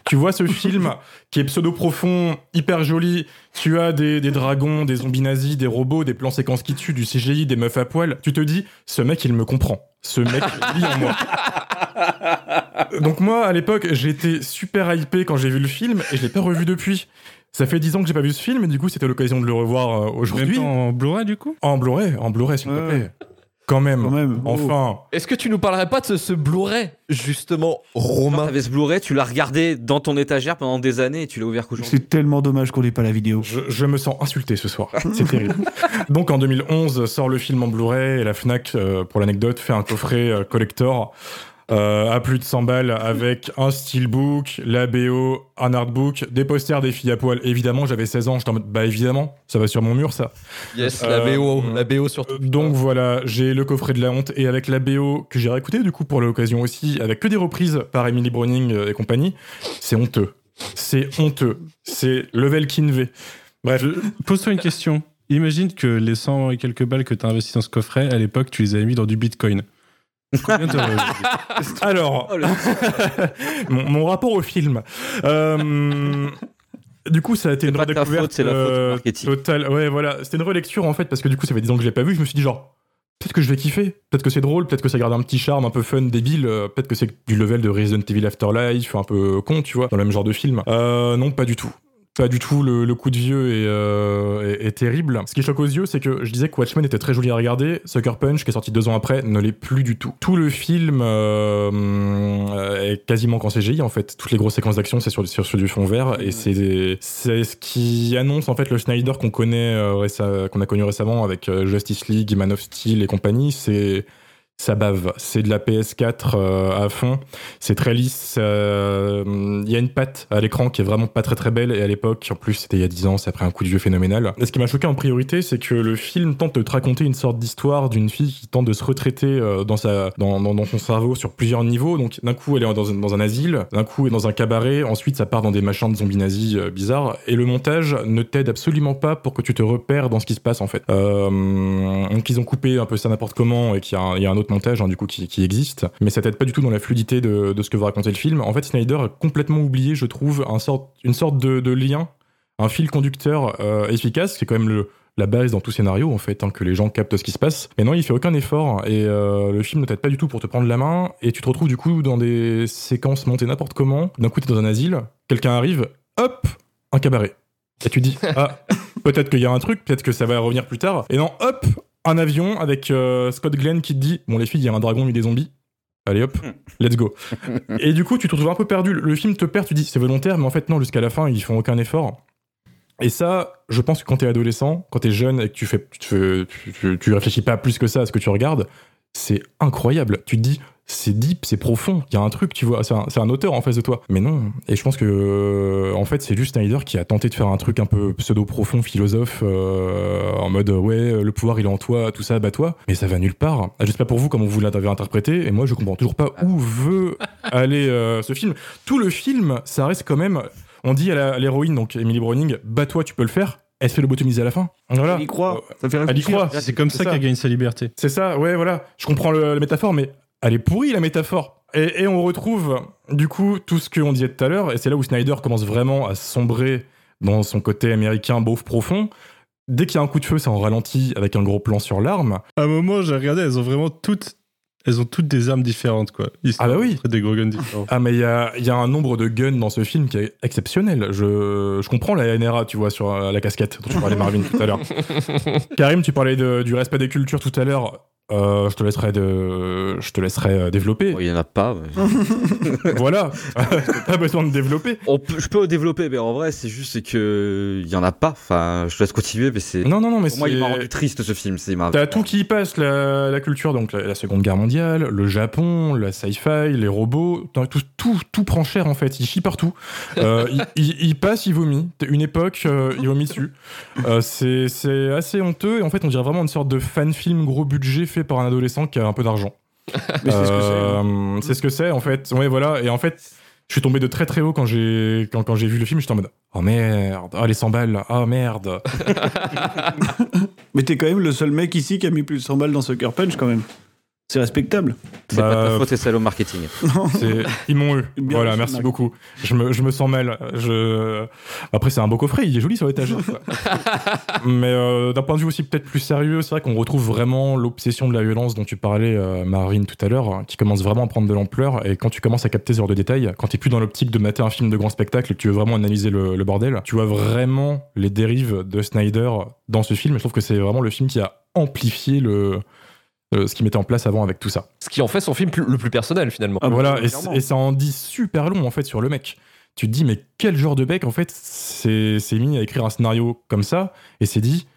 Tu vois ce film qui est pseudo-profond, hyper joli. Tu as des, des dragons, des zombies nazis, des robots, des plans séquences qui tuent, du CGI, des meufs à poil. Tu te dis, ce mec, il me comprend. Ce mec lit en moi. Donc moi, à l'époque, j'étais super hypé quand j'ai vu le film et je l'ai pas revu depuis. Ça fait 10 ans que j'ai pas vu ce film et du coup, c'était l'occasion de le revoir euh, aujourd'hui. en Blu-ray du coup? En Blu-ray, en Blu-ray, s'il te plaît. Quand même. Quand même. Oh. Enfin. Est-ce que tu nous parlerais pas de ce, ce Blu-ray, justement, romain t'avais ce Blu-ray, tu l'as regardé dans ton étagère pendant des années et tu l'as ouvert qu'aujourd'hui. C'est tellement dommage qu'on n'ait pas la vidéo. Je, je me sens insulté ce soir. C'est terrible. Donc en 2011 sort le film en Blu-ray et la Fnac, euh, pour l'anecdote, fait un coffret euh, collector euh, à plus de 100 balles avec un steelbook, la BO, un artbook, des posters des filles à poil. Évidemment, j'avais 16 ans, j'étais en mode bah évidemment, ça va sur mon mur ça. Yes, la Euh, BO, la BO surtout. Euh, Donc voilà, j'ai le coffret de la honte et avec la BO que j'ai réécouté du coup pour l'occasion aussi, avec que des reprises par Emily Browning euh, et compagnie, c'est honteux. C'est honteux. C'est level Kinvey. Bref, Pose-toi une question. Imagine que les 100 et quelques balles que tu as investis dans ce coffret, à l'époque, tu les avais mis dans du bitcoin. Alors, Oh, mon, mon rapport au film. Euh, du coup, ça a été une redécouverte faute, c'est la euh, marketing. totale. Ouais, voilà. C'était une relecture en fait, parce que du coup, ça fait 10 ans que je l'ai pas vu. Je me suis dit, genre, peut-être que je vais kiffer. Peut-être que c'est drôle. Peut-être que ça garde un petit charme un peu fun, débile. euh, peut-être que c'est du level de Resident Evil Afterlife, un peu con, tu vois, dans le même genre de film. Euh, non, pas du tout. Pas du tout, le, le coup de vieux est, euh, est- est terrible. Ce qui choque aux yeux, c'est que je disais que Watchmen était très joli à regarder. Sucker Punch, qui est sorti deux ans après, ne l'est plus du tout. Tout le film euh, est quasiment qu'en CGI, en fait. Toutes les grosses séquences d'action, c'est sur, sur, sur du fond vert. Et c'est c'est ce qui annonce, en fait, le Snyder qu'on connaît, euh, qu'on a connu récemment avec euh, Justice League, Man of Steel et compagnie. C'est ça bave. C'est de la PS4 euh, à fond. C'est très lisse. ça- Il y a une patte à l'écran qui est vraiment pas très très belle. Et à l'époque, en plus, c'était il y a 10 ans, ça a pris un coup de vieux phénoménal. Et ce qui m'a choqué en priorité, c'est que le film tente de te raconter une sorte d'histoire d'une fille qui tente de se retraiter euh, dans, sa, dans, dans, son cerveau sur plusieurs niveaux. Donc d'un coup, elle est dans un, dans un asile, d'un coup, elle est dans un cabaret, ensuite, ça part dans des machins de zombies nazis euh, bizarres. Et le montage ne t'aide absolument pas pour que tu te repères dans ce qui se passe en fait. Euh, donc ils ont coupé un peu ça n'importe comment et qu'il y, y a un autre montage hein, du coup qui, qui existe, mais ça t'aide pas du tout dans la fluidité de, de ce que va raconter le film. En fait, Snyder a complètement oublié, je trouve, un sort, une sorte de, de lien, un fil conducteur euh, efficace, qui est quand même le, la base dans tout scénario en fait, hein, que les gens captent ce qui se passe. Mais non, il fait aucun effort et euh, le film ne t'aide pas du tout pour te prendre la main et tu te retrouves du coup dans des séquences montées n'importe comment. D'un coup, t'es dans un asile, quelqu'un arrive, hop, un cabaret. Et tu dis, ah, peut-être qu'il y a un truc, peut-être que ça va revenir plus tard. Et non, hop, un avion avec euh, Scott Glenn qui te dit, bon les filles, il y a un dragon, a des zombies. Allez hop, let's go. et du coup, tu te retrouves un peu perdu. Le film te perd, tu dis c'est volontaire, mais en fait non, jusqu'à la fin, ils font aucun effort. Et ça, je pense que quand t'es adolescent, quand t'es jeune et que tu fais, tu, te fais- tu, tu- tu réfléchis pas plus que ça à ce que tu regardes, c'est incroyable. Tu te dis, c'est deep, c'est profond, il y a un truc, tu vois, c'est un, c'est un auteur en face de toi. Mais non. Et je pense que, euh, en fait, c'est juste Snyder qui a tenté de faire un truc un peu pseudo-profond, philosophe, euh, en mode, ouais, le pouvoir il est en toi, tout ça, bats-toi. Mais ça va nulle part. Je sais pas pour vous comment vous l'avez interprété, et moi je comprends toujours pas où veut aller euh, ce film. Tout le film, ça reste quand même. On dit à l'héroïne, donc Emily Browning, bats-toi, tu peux le faire. Elle se fait lobotomiser à la fin. Voilà. Elle y croit. Ça fait Elle y croit. C'est comme ça, ça. qu'elle gagne sa liberté. C'est ça, ouais, voilà. Je comprends le- la métaphore, mais elle est pourrie, la métaphore. Et, et on retrouve, du coup, tout ce qu'on disait tout à l'heure, et c'est là où Snyder commence vraiment à sombrer dans son côté américain beauf profond. Dès qu'il y a un coup de feu, c'est en ralenti avec un gros plan sur l'arme. À un moment, j'ai regardé, elles ont vraiment toutes. Elles ont toutes des armes différentes, quoi. Ils Ah bah oui. très Des gros guns différents. Ah, mais il y a, il y a un nombre de guns dans ce film qui est exceptionnel. Je, je comprends la NRA, tu vois, sur euh, la casquette dont tu parlais, Marvin, tout à l'heure. Karim, tu parlais de- du respect des cultures tout à l'heure. Euh, je te laisserai, de, je te laisserai euh, développer. Bon, il y en a pas. mais- voilà, t'as besoin de développer. On peut- je peux développer, mais en vrai, c'est juste que il y en a pas. Enfin, je te laisse continuer, mais c'est. Non, non, non, mais Pour moi, il m'a rendu triste ce film. C'est T'as tout qui y passe, la, la culture, donc la, la Seconde Guerre mondiale, le Japon, la sci-fi, les robots, tout, tout, tout prend cher en fait, il chie partout. Euh, il, il- il passe, il vomit. Une époque, euh, il vomit dessus. C'est c'est assez honteux et en fait, on dirait vraiment une sorte de fan-film gros budget fait par un adolescent qui a un peu d'argent. Mais c'est ce que c'est. hein. Euh, c'est ce que c'est en fait. Ouais, voilà. Et en fait, je suis tombé de très très haut quand j'ai quand, quand j'ai vu le film. J'étais en mode oh merde, oh les 100 balles, oh merde. Mais t'es quand même le seul mec ici qui a mis plus de 100 balles dans Sucker Punch quand même. C'est respectable. C'est Bah, pas ta faute, c'est celle au marketing. Ils m'ont eu. Bien voilà, merci beaucoup. Je me, je me sens mal. Je... Après, c'est un beau coffret, il est joli sur l'étagère. quoi. Mais euh, d'un point de vue aussi peut-être plus sérieux, c'est vrai qu'on retrouve vraiment l'obsession de la violence dont tu parlais, euh, Marine, tout à l'heure, hein, qui commence vraiment à prendre de l'ampleur. Et quand tu commences à capter ce genre de détails, quand tu plus dans l'optique de mater un film de grand spectacle et que tu veux vraiment analyser le, le bordel, tu vois vraiment les dérives de Snyder dans ce film. Et je trouve que c'est vraiment le film qui a amplifié le, ce qui mettait en place avant avec tout ça. Ce qui en fait son film plus- le plus personnel finalement. Ah, voilà, et, et ça en dit super long en fait sur le mec. Tu te dis, mais quel genre de mec en fait s'est mis à écrire un scénario comme ça et s'est dit,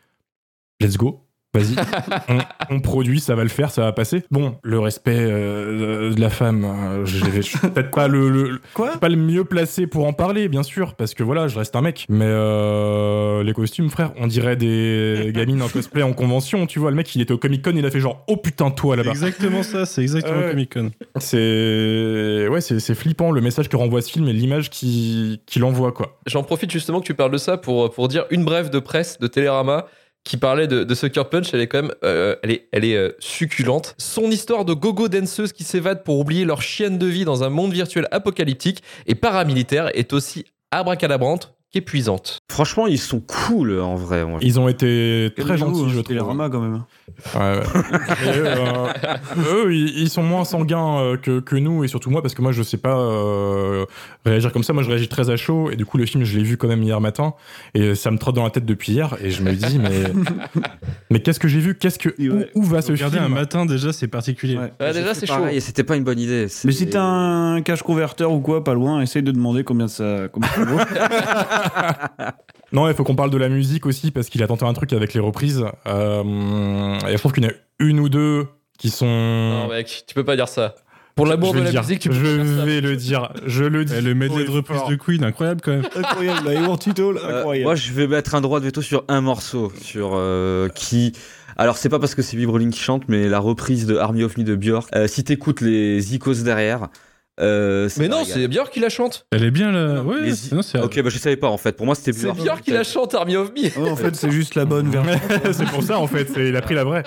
let's go, vas-y, on, on produit, ça va le faire, ça va passer. Bon, le respect euh, de la femme, euh, je je suis peut-être pas le, le- Quoi? pas le mieux placé pour en parler, bien sûr, parce que voilà, je reste un mec. Mais euh, les costumes, frère, on dirait des gamines en cosplay en convention, tu vois. Le mec, il était au Comic Con, il a fait genre, oh putain, toi C'est là-bas. exactement ça, c'est exactement. Comic Con. C'est ouais, c'est c'est flippant le message que renvoie ce film et l'image qui qu'il envoie quoi. J'en profite justement que tu parles de ça pour, pour dire une brève de presse de Télérama qui parlait de, Sucker Punch. Elle est quand même euh, euh, succulente. Son histoire de gogo danseuse qui s'évadent pour oublier leur chienne de vie dans un monde virtuel apocalyptique et paramilitaire est aussi abracadabrante qu'épuisante. Franchement, ils sont cool en vrai. moi. Ils ont été très gentils, hein, je trouve. les Rama, quand même. Ouais, ouais. Mais, euh, eux, ils, sont moins sanguins euh, que, que nous et surtout moi parce que moi je sais pas euh, réagir comme ça. Moi je réagis très à chaud et du coup le film je l'ai vu quand même hier matin et ça me trotte dans la tête depuis hier et je me dis mais mais qu'est-ce que j'ai vu? Qu'est-ce que ouais. où, où va ce Regardez film? un matin déjà, c'est particulier. Ouais. Ouais, déjà c'est chaud. Et c'était pas une bonne idée. Mais si t'as un cache converteur ou quoi, pas loin, essaye de demander combien ça, combien ça vaut. Non, il faut qu'on parle de la musique aussi parce qu'il a tenté un truc avec les reprises. Euh, et je trouve qu'il y en a une ou deux qui sont. Non mec, tu peux pas dire ça. Pour l'amour de la dire. musique, tu peux Je pas dire ça. vais le dire. Je le dis. Et le medley et de reprise de Queen, incroyable quand même. incroyable, là, Tito, là, Euh, incroyable. moi, je vais mettre un droit de veto sur un morceau, sur euh, qui. Alors, c'est pas parce que c'est Vibrolin qui chante, mais la reprise de Army of Me de Björk. Euh, si t'écoutes les icos derrière. Euh, Mais non, c'est Björk qui la chante. Elle est bien là. Ouais, non, Ok, bah je savais pas en fait. Pour moi, c'était C'est Björk. Björk qui la chante, Army of Me. En fait, c'est juste la bonne version. c'est pour ça en fait. Il a pris la vraie.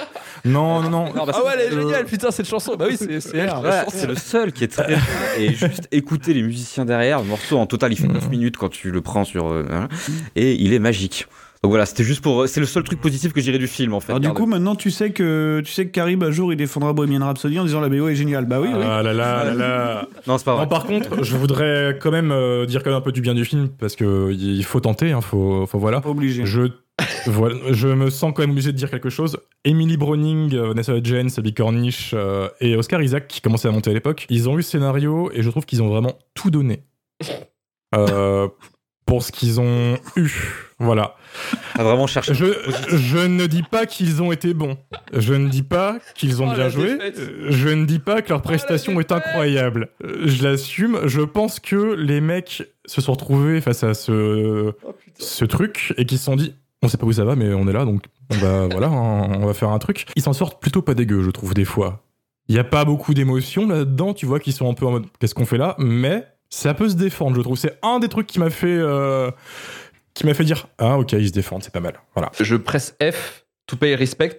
Non, non, non. Non, bah, Ah ouais, elle est c'est- géniale, putain, cette chanson. Bah oui, c'est elle Ouais, c'est le seul qui est très bien. Et juste écouter les musiciens derrière, le morceau en total il fait 9 minutes quand tu le prends sur. euh, hein, et il est magique. Donc voilà, c'était juste pour. C'est le seul truc positif que je dirais du film en fait. Alors du coup, maintenant, tu sais que tu sais que Carib un jour il défendra Bohemian Rhapsody en disant la BO est géniale. Bah oui, oui. Ah là là là là. Non, c'est pas vrai. Non, par contre, je voudrais quand même euh, dire quand même un peu du bien du film parce que il faut tenter. Hein, faut, faut voilà. Pas obligé. Je, voilà, je me sens quand même obligé de dire quelque chose. Emily Browning, euh, Vanessa Hudgens, Abby Cornish euh, et Oscar Isaac, qui commençaient à monter à l'époque, ils ont eu le scénario et je trouve qu'ils ont vraiment tout donné euh, pour ce qu'ils ont eu. Voilà. Vraiment cherché. Je, je ne dis pas qu'ils ont été bons. Je ne dis pas qu'ils ont Oh, bien joué. défaite. Je ne dis pas que leur prestation est incroyable. Je l'assume. Je pense que les mecs se sont retrouvés face à ce, ce truc et qu'ils se sont dit on sait pas où ça va, mais on est là, donc on va, voilà, on va faire un truc. Ils s'en sortent plutôt pas dégueu, je trouve, des fois. Il y a pas beaucoup d'émotions là-dedans, tu vois, qui sont un peu en mode qu'est-ce qu'on fait là, mais ça peut se défendre, je trouve. C'est un des trucs qui m'a fait. euh, qui m'a fait dire ah ok ils se défendent c'est pas mal voilà Je presse F, to pay respect,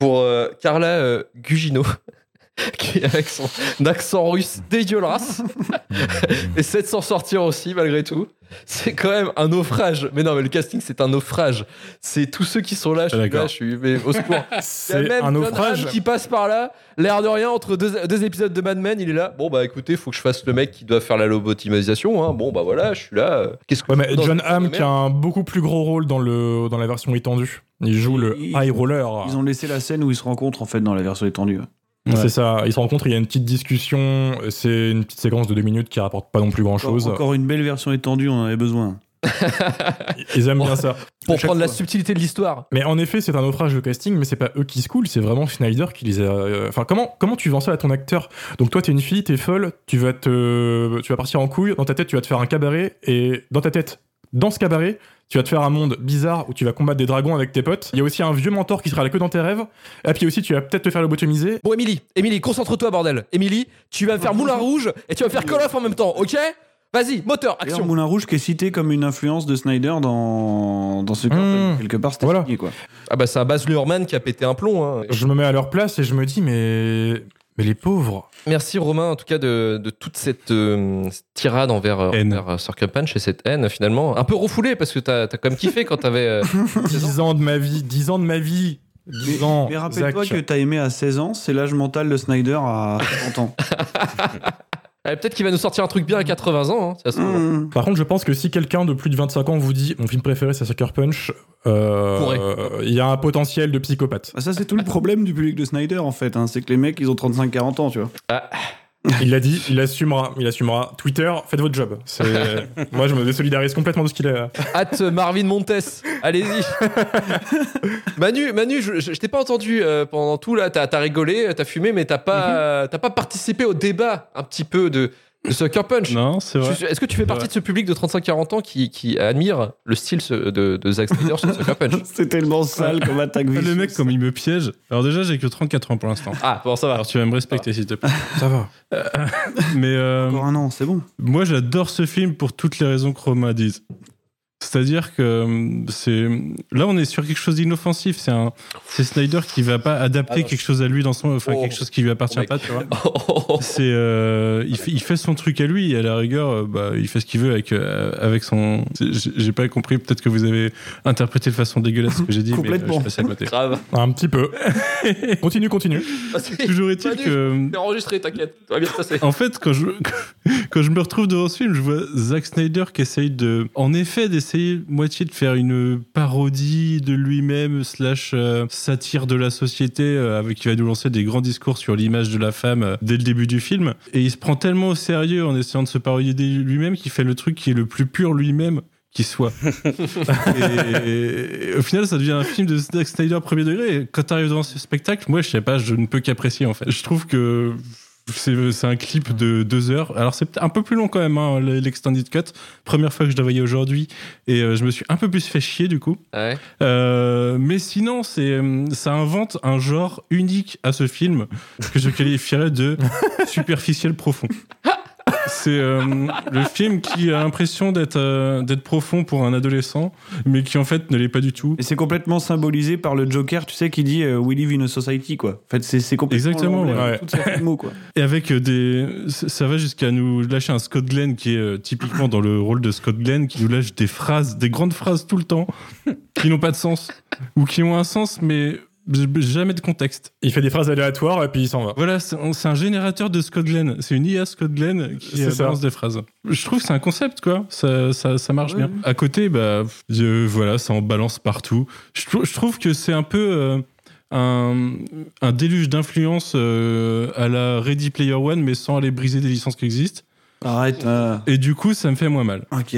pour euh, Carla euh, Gugino, qui avec son accent russe dégueulasse, essaie de s'en sortir aussi malgré tout. C'est quand même un naufrage. Mais non, mais le casting, c'est un naufrage. C'est tous ceux qui sont là, je suis là, je suis mais au secours. Il y a c'est même un naufrage qui passe par là, l'air de rien, entre deux, deux épisodes de Mad Men, il est là. Bon, bah écoutez, faut que je fasse le mec qui doit faire la lobotomisation. Hein. Bon, bah voilà, je suis là. euh, Qu'est-ce que ouais mais John Hamm qui a un beaucoup plus gros rôle dans le dans la version étendue il joue le Ils- high roller Ils ont laissé la scène où ils se rencontrent en fait dans la version étendue. C'est ça ils se rencontrent il y a une petite discussion c'est une petite séquence de deux minutes qui rapporte pas non plus grand chose Encore, encore une belle version étendue, on en avait besoin. ils aiment bien ça Pour prendre la subtilité de l'histoire. Mais en effet, c'est un naufrage de casting, mais c'est pas eux qui se coulent, c'est vraiment Schneider qui les a. euh, Enfin, comment, comment tu vends ça à ton acteur? Donc, toi, t'es une fille, t'es folle, tu vas, te... tu vas partir en couille, dans ta tête, tu vas te faire un cabaret, et dans ta tête, dans ce cabaret, tu vas te faire un monde bizarre où tu vas combattre des dragons avec tes potes. Il y a aussi un vieux mentor qui sera là que dans tes rêves. Et puis aussi, tu vas peut-être te faire lobotomiser. Bon, Émilie, Émilie, concentre-toi, bordel. Émilie, tu vas me faire Moulin Rouge et tu vas me faire Call of en même temps, ok? Vas-y, moteur, action. Moulin Rouge qui est cité comme une influence de Snyder dans, dans ce Mmh. quelque part c'était Voilà. quoi. Ah bah c'est un Baz Luhrmann qui a pété un plomb. Hein. Je me mets à leur place et je me dis, mais Mais les pauvres. Merci Romain, en tout cas, de, de toute cette euh, tirade envers, euh, envers Sucker Punch et cette haine, finalement. Un peu refoulée, parce que t'as as quand même kiffé quand t'avais. euh, 10 ans de ma vie, 10 ans de ma vie. 10 ans. Mais rappelle-toi que t'as aimé à 16 ans, c'est l'âge mental de Snyder à 30 ans. eh, Peut-être qu'il va nous sortir un truc bien à 80 ans. hein, ça se trouve. Mmh. Par contre, je pense que si quelqu'un de plus de 25 ans vous dit mon film préféré c'est Sucker Punch, euh, Pourrait. il y a un potentiel de psychopathe. Bah, ça, c'est tout le problème du public de Snyder, en fait. hein. C'est que les mecs, ils ont 35-40 ans, tu vois. Ah, Il l'a dit, il assumera, il assumera. Twitter, faites votre job. C'est- Moi, je me désolidarise complètement de ce qu'il a. Hâte Marvin Montes, allez-y. Manu, Manu, je, je- je t'ai pas entendu euh, pendant tout là. T'as as rigolé, t'as fumé, mais t'as pas, t'as pas participé au débat un petit peu de Sucker Punch. Non, c'est vrai. Est-ce que tu fais partie de ce public de 35-40 ans qui, qui admire le style de, de Zack Snyder sur Sucker Punch C'est tellement sale comme attaque Ah, Le mec, comme il me piège. Alors, déjà, j'ai que 34 ans pour l'instant. Ah, bon, ça va. Alors, tu vas me respecter, s'il te plaît. Ça va. Mais euh, Encore un an, c'est bon. moi, j'adore ce film pour toutes les raisons que Roma disent. C'est-à-dire que hum, c'est là on est sur quelque chose d'inoffensif. C'est un c'est Snyder qui va pas adapter quelque chose à lui dans son enfin Oh. quelque chose qui lui appartient Mec. pas. Tu vois. Oh, C'est euh, il, fait, il fait son truc à lui et à la rigueur euh, bah, il fait ce qu'il veut avec euh, avec son. j'ai- pas compris. Peut-être que vous avez interprété de façon dégueulasse ce que j'ai dit. Complètement. Mais, euh, je suis passé à côté. grave. Un petit peu. continue, continue. Ah, c'est- Toujours est-il que C'est enregistré, t'inquiète. Ça va bien se passer. En fait, quand je, quand je me retrouve devant ce film, je vois Zack Snyder qui essaye de, en effet, d'essayer moitié de faire une parodie de lui-même slash euh, satire de la société, euh, avec qui va nous lancer des grands discours sur l'image de la femme euh, dès le début du film. Et il se prend tellement au sérieux en essayant de se parodier lui-même qu'il fait le truc qui est le plus pur lui-même qui soit. et, et au final, ça devient un film de Zack Snyder premier degré. Et quand t'arrives dans ce spectacle, moi, je sais pas, je ne peux qu'apprécier en fait. Je trouve que c'est un clip de deux heures. Alors c'est un peu plus long quand même, hein, l'extended cut. Première fois que je voyais aujourd'hui, et euh, je me suis un peu plus fait chier du coup. Ouais. Euh, mais sinon, euh, ça invente un genre unique à ce film que je qualifierais de superficiel profond. C'est euh, le film qui a l'impression d'être euh, d'être profond pour un adolescent, mais qui en fait ne l'est pas du tout. Et c'est complètement symbolisé par le Joker, tu sais, qui dit euh, We live in a society, quoi. En fait, c'est complètement. Exactement, de ouais. mots, quoi. Et avec des. Ça va jusqu'à nous lâcher un Scott Glenn qui est typiquement dans le rôle de Scott Glenn, qui nous lâche des phrases, des grandes phrases tout le temps, qui n'ont pas de sens, ou qui ont un sens, mais jamais de contexte. Il fait des phrases aléatoires et puis il s'en va. Voilà, c'est un générateur de Scott Glenn. C'est une IA Scott Glenn qui euh, balance des phrases. Je trouve que c'est un concept, quoi. Ça, ça, ça marche Ouais. bien. À côté, bah, voilà, ça en balance partout. Je, trou- je trouve que c'est un peu euh, un, un déluge d'influence euh, à la Ready Player One, mais sans aller briser des licences qui existent. Arrête. euh, Et du coup, ça me fait moins mal. Ok,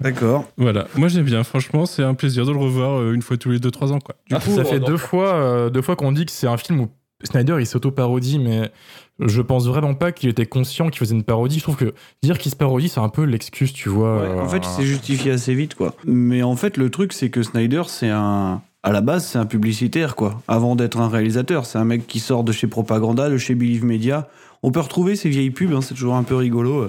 d'accord. Voilà. Moi, j'aime bien. Franchement, c'est un plaisir de le revoir euh, une fois tous les 2-3 ans, quoi. Du coup, ça fait on en- deux fois, euh, deux fois qu'on dit que c'est un film où Snyder il s'auto-parodie, mais je pense vraiment pas qu'il était conscient qu'il faisait une parodie. Je trouve que dire qu'il se parodie, c'est un peu l'excuse, tu vois. Ouais, en euh, fait, il s'est justifié assez vite, quoi. Mais en fait, le truc, c'est que Snyder, c'est un. À la base, c'est un publicitaire, quoi. Avant d'être un réalisateur, c'est un mec qui sort de chez Propaganda, de chez Believe Media. On peut retrouver ces vieilles pubs, hein, c'est toujours un peu rigolo.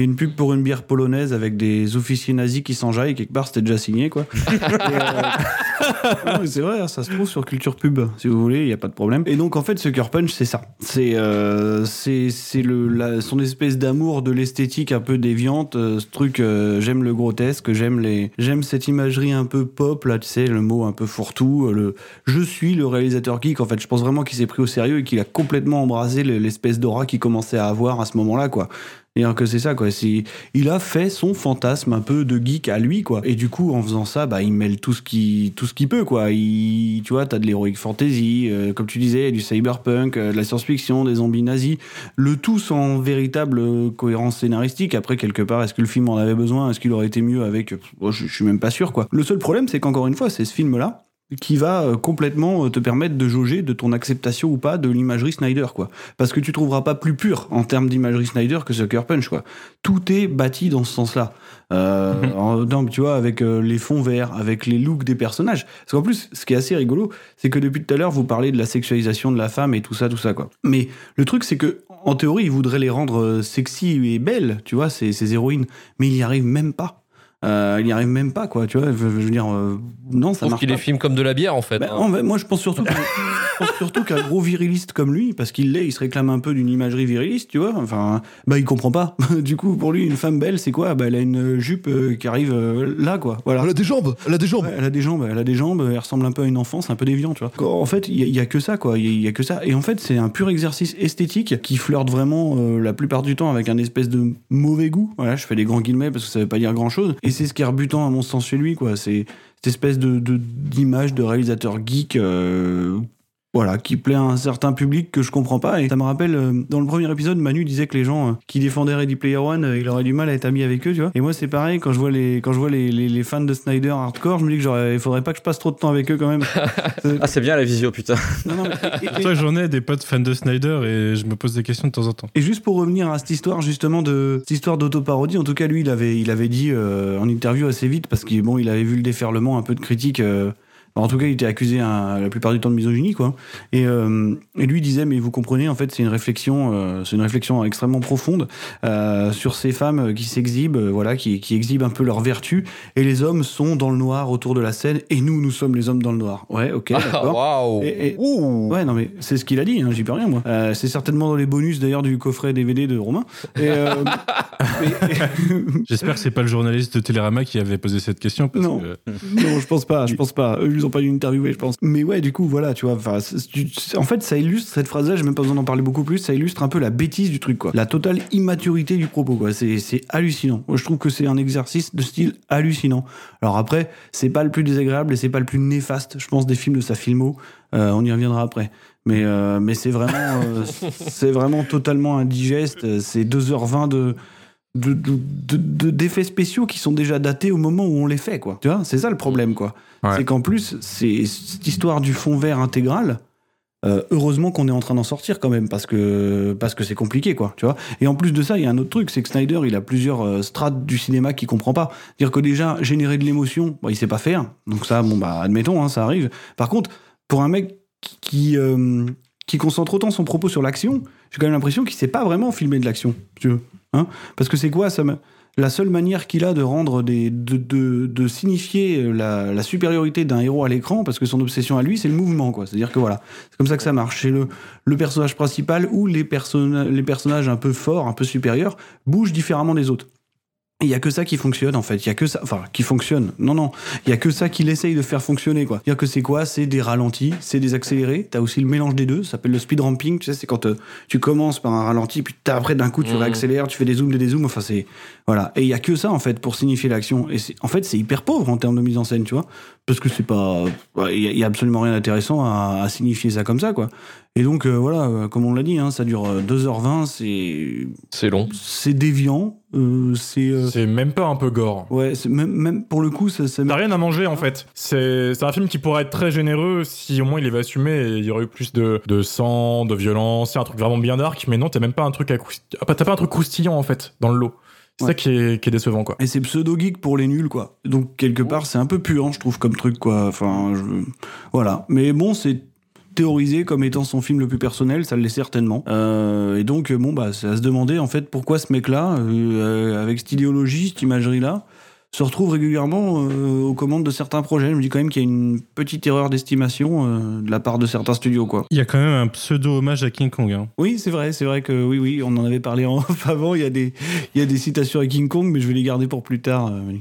A une pub pour une bière polonaise avec des officiers nazis qui s'enjaillent, quelque part, c'était déjà signé, quoi. Et, euh, c'est vrai, ça se trouve sur Culture Pub, si vous voulez, il n'y a pas de problème. Et donc, en fait, Sucker Punch, c'est ça. C'est euh, c'est c'est le la- son espèce d'amour de l'esthétique un peu déviante, euh, ce truc, euh, j'aime le grotesque, j'aime les j'aime cette imagerie un peu pop, là, tu sais, le mot un peu fourre-tout, le je suis le réalisateur geek, en fait, je pense vraiment qu'il s'est pris au sérieux et qu'il a complètement embrasé le- l'espèce d'aura qu'il commençait à avoir à ce moment-là, quoi. Et que c'est ça, quoi. Il a fait son fantasme un peu de geek à lui, quoi. Et du coup, en faisant ça, bah, il mêle tout ce qui, tout ce qu'il peut, quoi. Tu vois, t'as de l'heroic fantasy, euh, comme tu disais, du cyberpunk, euh, de la science-fiction, des zombies nazis. Le tout sans véritable euh, cohérence scénaristique. Après, quelque part, est-ce que le film en avait besoin? Est-ce qu'il aurait été mieux avec? Moi, je, je suis même pas sûr, quoi. Le seul problème, c'est qu'encore une fois, c'est ce film-là qui va euh, complètement euh, te permettre de jauger de ton acceptation ou pas de l'imagerie Snyder quoi. Parce que tu trouveras pas plus pur en termes d'imagerie Snyder que Sucker Punch quoi. Tout est bâti dans ce sens-là. Euh, en- donc, tu vois avec euh, les fonds verts avec les looks des personnages. Parce qu'en plus ce qui est assez rigolo c'est que depuis tout à l'heure vous parlez de la sexualisation de la femme et tout ça tout ça quoi. Mais le truc c'est que en théorie ils voudraient les rendre sexy et belles tu vois ces, ces héroïnes. Mais ils n'y arrivent même pas il n'y arrive même pas quoi tu vois je, je veux dire euh, non ça marche qu'il les filme comme de la bière en fait. bah, hein. en fait, moi, je pense surtout que pense surtout qu'un gros viriliste comme lui, parce qu'il l'est, il se réclame un peu d'une imagerie viriliste, tu vois. Enfin, bah il comprend pas. du coup, pour lui, une femme belle, c'est quoi? Bah elle a une jupe euh, qui arrive euh, là, quoi. Voilà. Elle a des jambes, elle a des jambes. Ouais, elle a des jambes, elle a des jambes, elle ressemble un peu à une enfant, c'est un peu déviant, tu vois. En fait, il y, a- il y a que ça, quoi. Il y, a- il y a que ça. Et en fait, c'est un pur exercice esthétique qui flirte vraiment euh, la plupart du temps avec un espèce de mauvais goût. Voilà, je fais des grands guillemets parce que ça veut pas dire grand chose. Et c'est ce qui est rebutant à mon sens chez lui, quoi. C'est cette espèce d'image de, réalisateur geek. euh, voilà, qui plaît à un certain public que je comprends pas. Et ça me rappelle, euh, dans le premier épisode, Manu disait que les gens euh, qui défendaient Ready Player One, euh, il aurait du mal à être ami avec eux, tu vois. Et moi, c'est pareil, quand je vois les, quand je vois les, les, les fans de Snyder hardcore, je me dis que il faudrait pas que je passe trop de temps avec eux quand même. Ah, c'est bien la visio, putain. Non, non, mais- et- et- Toi, j'en ai des potes fans de Snyder et je me pose des questions de temps en temps. Et juste pour revenir à cette histoire justement de cette histoire d'autoparodie, en tout cas lui il avait il avait dit euh, en interview assez vite parce qu'il bon il avait vu le déferlement un peu de critiques. Euh, en tout cas, il était accusé hein, la plupart du temps de misogynie, quoi. Et, euh, et lui disait, mais vous comprenez, en fait, c'est une réflexion, euh, c'est une réflexion extrêmement profonde euh, sur ces femmes qui s'exhibent, euh, voilà, qui, qui exhibent un peu leur vertu, et les hommes sont dans le noir autour de la scène, et nous, nous sommes les hommes dans le noir. Ouais, ok, Ah, d'accord. Et- et-. Ouais, non, mais c'est ce qu'il a dit, hein, j'y peux rien, moi. Euh, c'est certainement dans les bonus, d'ailleurs, du coffret DVD de Romain. Euh, J'espère que c'est pas le journaliste de Télérama qui avait posé cette question. Parce Non. que- non, je pense pas, je pense pas. Eux, ils pas dû interviewer, je pense. Mais ouais, du coup, voilà, tu vois. En fait, ça illustre cette phrase-là, j'ai même pas besoin d'en parler beaucoup plus, ça illustre un peu la bêtise du truc, quoi. La totale immaturité du propos, quoi. C'est hallucinant. Je trouve que c'est un exercice de style hallucinant. Alors après, c'est pas le plus désagréable et c'est pas le plus néfaste, je pense, des films de sa filmo. Euh, on y reviendra après. Mais, euh, mais c'est vraiment, euh, c'est vraiment totalement indigeste. C'est 2h20 de, de, de- de- d'effets spéciaux qui sont déjà datés au moment où on les fait, quoi. Tu vois, c'est ça le problème, quoi. Ouais. C'est qu'en plus, c'est cette histoire du fond vert intégral. euh, heureusement qu'on est en train d'en sortir quand même parce que parce que c'est compliqué quoi tu vois et en plus de ça il y a un autre truc c'est que Snyder il a plusieurs euh, strates du cinéma qu'il comprend pas dire que déjà générer de l'émotion bah, il sait pas faire donc ça bon bah admettons hein, ça arrive par contre pour un mec qui qui, euh, qui concentre autant son propos sur l'action j'ai quand même l'impression qu'il sait pas vraiment filmer de l'action tu veux hein. Parce que c'est quoi ça la seule manière qu'il a de rendre des de, de, de signifier la, supériorité d'un héros à l'écran parce que son obsession à lui c'est le mouvement quoi. C'est à dire que voilà c'est comme ça que ça marche. C'est le, personnage principal ou les, personnages un peu forts un peu supérieurs bougent différemment des autres il y a que ça qui fonctionne en fait. Il y a que ça enfin qui fonctionne. Non non. Il y a que ça qu'il essaye de faire fonctionner quoi. Dire que c'est quoi? C'est des ralentis c'est des accélérés. T'as aussi le mélange des deux. Ça s'appelle le speed ramping. Tu sais c'est quand euh, tu commences par un ralenti puis après d'un coup tu Mhm. réaccélères tu fais des zooms des dézooms. Enfin c'est voilà. Et il y a que ça en fait pour signifier l'action. Et c'est- en fait c'est hyper pauvre en termes de mise en scène tu vois. Parce que c'est pas il y, a- il y a absolument rien d'intéressant à, à signifier ça comme ça quoi. Et donc euh, voilà euh, comme on l'a dit hein, ça dure euh, 2h20 c'est C'est long. c'est déviant euh, c'est euh, C'est même pas un peu gore. ouais même, même pour le coup ça, ça T'as rien à manger en fait. C'est un film qui pourrait être très généreux si au moins il avait assumé et il y aurait eu plus de, de sang, de violence, c'est un truc vraiment bien dark, mais non, t'as même pas un truc à croust- ah, T'as pas un truc croustillant en fait dans le lot. C'est Ouais. ça qui est, qui est décevant quoi. Et c'est pseudo-geek pour les nuls, quoi. Donc, quelque part, c'est un peu puant, je trouve, comme truc, quoi. Enfin, je... voilà. Mais bon, c'est théorisé comme étant son film le plus personnel, ça l'est certainement. Euh, et donc, bon, bah, c'est à se demander, en fait, pourquoi ce mec-là, euh, avec cette idéologie, cette imagerie-là, se retrouve régulièrement euh, aux commandes de certains projets. Je me dis quand même qu'il y a une petite erreur d'estimation euh, de la part de certains studios, quoi. Il y a quand même un pseudo hommage à King Kong. hein. Oui, c'est vrai, c'est vrai que oui, oui, on en avait parlé en off avant. Il y a des, il y a des citations à King Kong, mais je vais les garder pour plus tard. euh,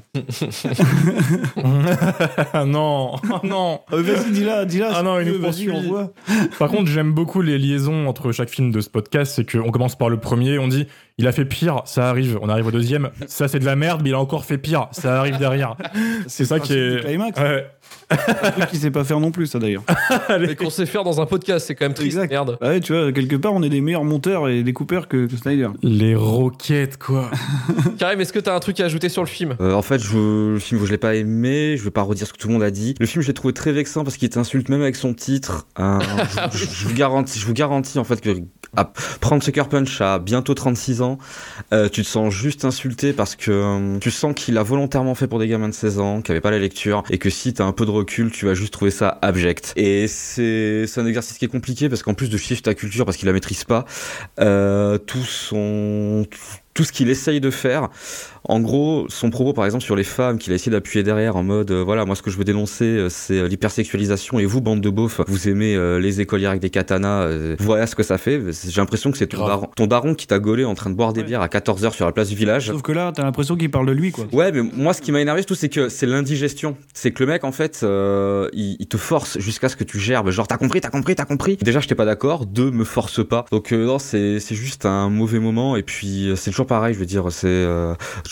non, ah non. Vas-y, dis-la, dis-la. Ah non, nous vas-y, poursuit. on voit. Par contre, j'aime beaucoup les liaisons entre chaque film de ce podcast. C'est qu'on commence par le premier, on dit il a fait pire, ça arrive. On arrive au deuxième, ça c'est de la merde, mais il a encore fait pire, ça arrive derrière. C'est ça qui le est. climax. Ouais. Un truc qu'il sait pas faire non plus, ça d'ailleurs. Mais qu'on sait faire dans un podcast, c'est quand même triste. Exact. Merde. Bah ouais, tu vois, quelque part, on est des meilleurs monteurs et découpeurs que, que Snyder. Les roquettes, quoi. Karim, est-ce que t'as un truc à ajouter sur le film? Euh, en fait, je, le film, je l'ai pas aimé. Je vais pas redire ce que tout le monde a dit. Le film, je l'ai trouvé très vexant parce qu'il t'insulte même avec son titre. Euh, je, je- je vous garantis, je vous garantis en fait que à prendre Sucker Punch à bientôt 36 ans, euh, tu te sens juste insulté parce que euh, tu sens qu'il a volontairement fait pour des gamins de 16 ans, qui avaient pas la lecture, et que si t'as un peu de recul, tu vas juste trouver ça abject. Et c'est un exercice qui est compliqué parce qu'en plus de chiffre ta culture parce qu'il la maîtrise pas, euh, tout son tout ce qu'il essaye de faire En gros, son propos, par exemple, sur les femmes qu'il a essayé d'appuyer derrière en mode, euh, voilà, moi ce que je veux dénoncer, euh, c'est euh, l'hypersexualisation et vous, bande de beaufs, vous aimez euh, les écolières avec des katanas, voilà ce que ça fait. J'ai l'impression que c'est ton daron, ton daron qui t'a gaulé en train de boire des Ouais. bières à 14h sur la place du village. Sauf que là, t'as l'impression qu'il parle de lui, quoi. Ouais, mais moi, ce qui m'a énervé, surtout, c'est que c'est l'indigestion. C'est que le mec, en fait, euh, il, il te force jusqu'à ce que tu gerbes. Genre, t'as compris, t'as compris, t'as compris. Déjà, je t'ai pas d'accord. Deux, me force pas. Donc, non, c'est c'est juste un mauvais moment. Et puis, c'est toujours pareil, je veux dire, c'est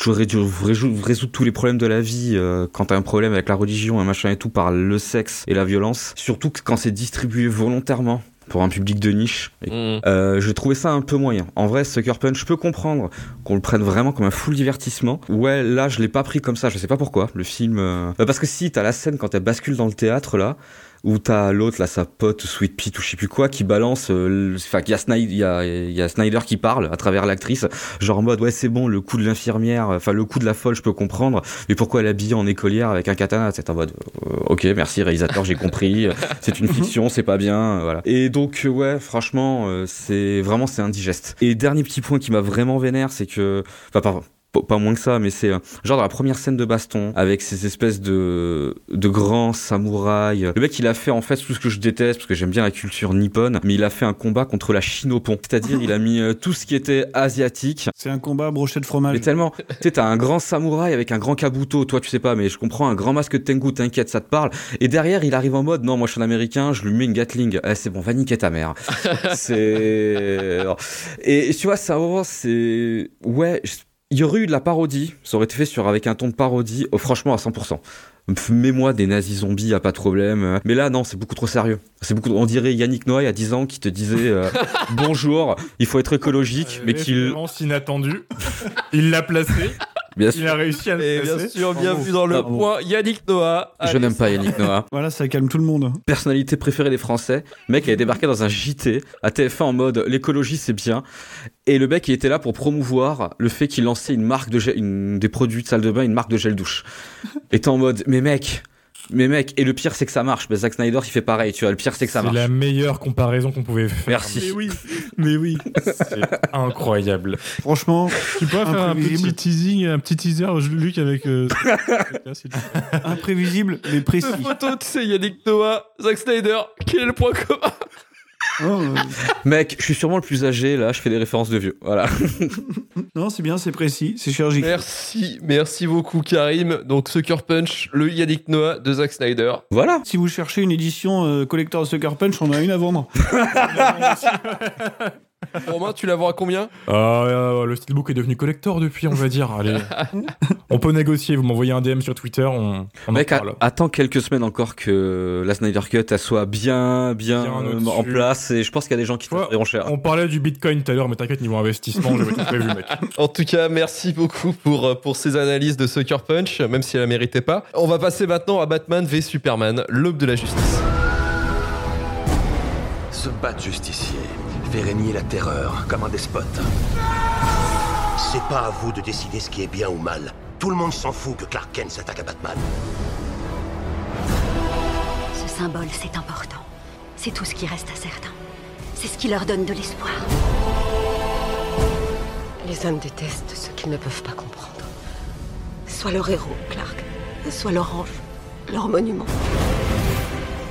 euh, toujours résoudre, résoudre, résoudre tous les problèmes de la vie euh, quand t'as un problème avec la religion, un machin et tout, par le sexe et la violence. Surtout que quand c'est distribué volontairement pour un public de niche. Et Mm. euh, je trouvais ça un peu moyen. En vrai, Sucker Punch, je peux comprendre qu'on le prenne vraiment comme un full divertissement. Ouais, là, je l'ai pas pris comme ça. Je sais pas pourquoi. Le film. euh, bah, parce que si, t'as la scène quand elle bascule dans le théâtre, là, où t'as l'autre, là, sa pote, Sweet Pea ou je sais plus quoi, qui balance. euh, Enfin, il y, a Snyder- il y, a, y a Snyder qui parle à travers l'actrice. Genre en mode, ouais, c'est bon, le coup de l'infirmière, enfin, le coup de la folle, je peux comprendre. Mais pourquoi elle habillée en écolière avec un katana? C'est en mode, euh, ok, merci, réalisateur, j'ai compris. c'est une fiction, c'est pas bien, euh, voilà. Et donc, euh, ouais, franchement, euh, c'est vraiment, c'est indigeste. Et dernier petit point qui m'a vraiment vénère, c'est que, enfin, pas, pas- pas moins que ça, mais c'est euh, genre dans la première scène de baston avec ces espèces de de grands samouraïs. Le mec, il a fait en fait tout ce que je déteste parce que j'aime bien la culture nippone, mais il a fait un combat contre la pont. C'est-à-dire, il a mis euh, tout ce qui était asiatique C'est un combat brochet de fromage. mais tellement, tu sais, t'as un grand samouraï avec un grand kabuto, toi tu sais pas, mais je comprends, un grand masque de Tengu, t'inquiète, ça te parle. Et derrière, il arrive en mode, non, moi je suis un américain, je lui mets une Gatling. Eh, c'est bon, va niquer ta mère. c'est. Et tu vois, ça, c'est. Ouais, je- il y aurait eu de la parodie, ça aurait été fait sur, avec un ton de parodie, oh, franchement à 100%. Pff, Mets-moi des nazis zombies, y a pas de problème. Mais là, non, c'est beaucoup trop sérieux. C'est beaucoup. On dirait Yannick Noy à 10 ans qui te disait euh, bonjour, il faut être écologique, mais qu'il. Inattendue. Il l'a placé. Bien Il a réussi à le Et bien sûr, bienvenue dans le Bravo. point Yannick Noah. Je n'aime pas Yannick Noah. Voilà, ça calme tout le monde. Personnalité préférée des Français. Le mec avait débarqué dans un JT à TF1 en mode l'écologie c'est bien. Et le mec il était là pour promouvoir le fait qu'il lançait une marque de gel, une, des produits de salle de bain, une marque de gel douche. Et t'es en mode mais mec, mais mec, et le pire c'est que ça marche. Ben, Zack Snyder il fait pareil, tu vois, le pire c'est que ça C'est marche. la meilleure comparaison qu'on pouvait faire. Merci. Mais oui, mais oui. C'est incroyable. Franchement, Tu pourrais faire un petit teasing, un petit teaser, Luc, avec. euh, imprévisible, mais précis. Photo, tu sais, Yannick Noah, Zack Snyder, quel est le point commun? Oh, Mec, je suis sûrement le plus âgé là, je fais des références de vieux. Voilà. non, c'est bien, c'est précis, c'est chirurgical. Merci, merci beaucoup Karim. Donc Sucker Punch, le Yannick Noah de Zack Snyder. Voilà. Si vous cherchez une édition euh, collector de Sucker Punch, on en a une à vendre. Romain, tu la vends à combien Euh, le steelbook est devenu collector depuis, on va dire. Allez. on peut négocier. Vous m'envoyez un DM sur Twitter, on, on en Mec, a- parle. attends quelques semaines encore que la Snyder Cut elle soit bien, bien, Bien euh, en place. Et je pense qu'il y a des gens qui Ouais, t'offriront cher. On parlait du Bitcoin tout à l'heure, mais t'inquiète, niveau investissement, j'avais tout prévu, mec. En tout cas, merci beaucoup pour, euh, pour ces analyses de Sucker Punch, même si elle la méritait pas. On va passer maintenant à Batman v Superman, l'aube de la justice. Ce bat justicier fait régner la terreur comme un despote. C'est pas à vous de décider ce qui est bien ou mal. Tout le monde s'en fout que Clark Kent s'attaque à Batman. Ce symbole, c'est important. C'est tout ce qui reste à certains. C'est ce qui leur donne de l'espoir. Les hommes détestent ce qu'ils ne peuvent pas comprendre. Soit leur héros, Clark, soit leur ange, leur monument,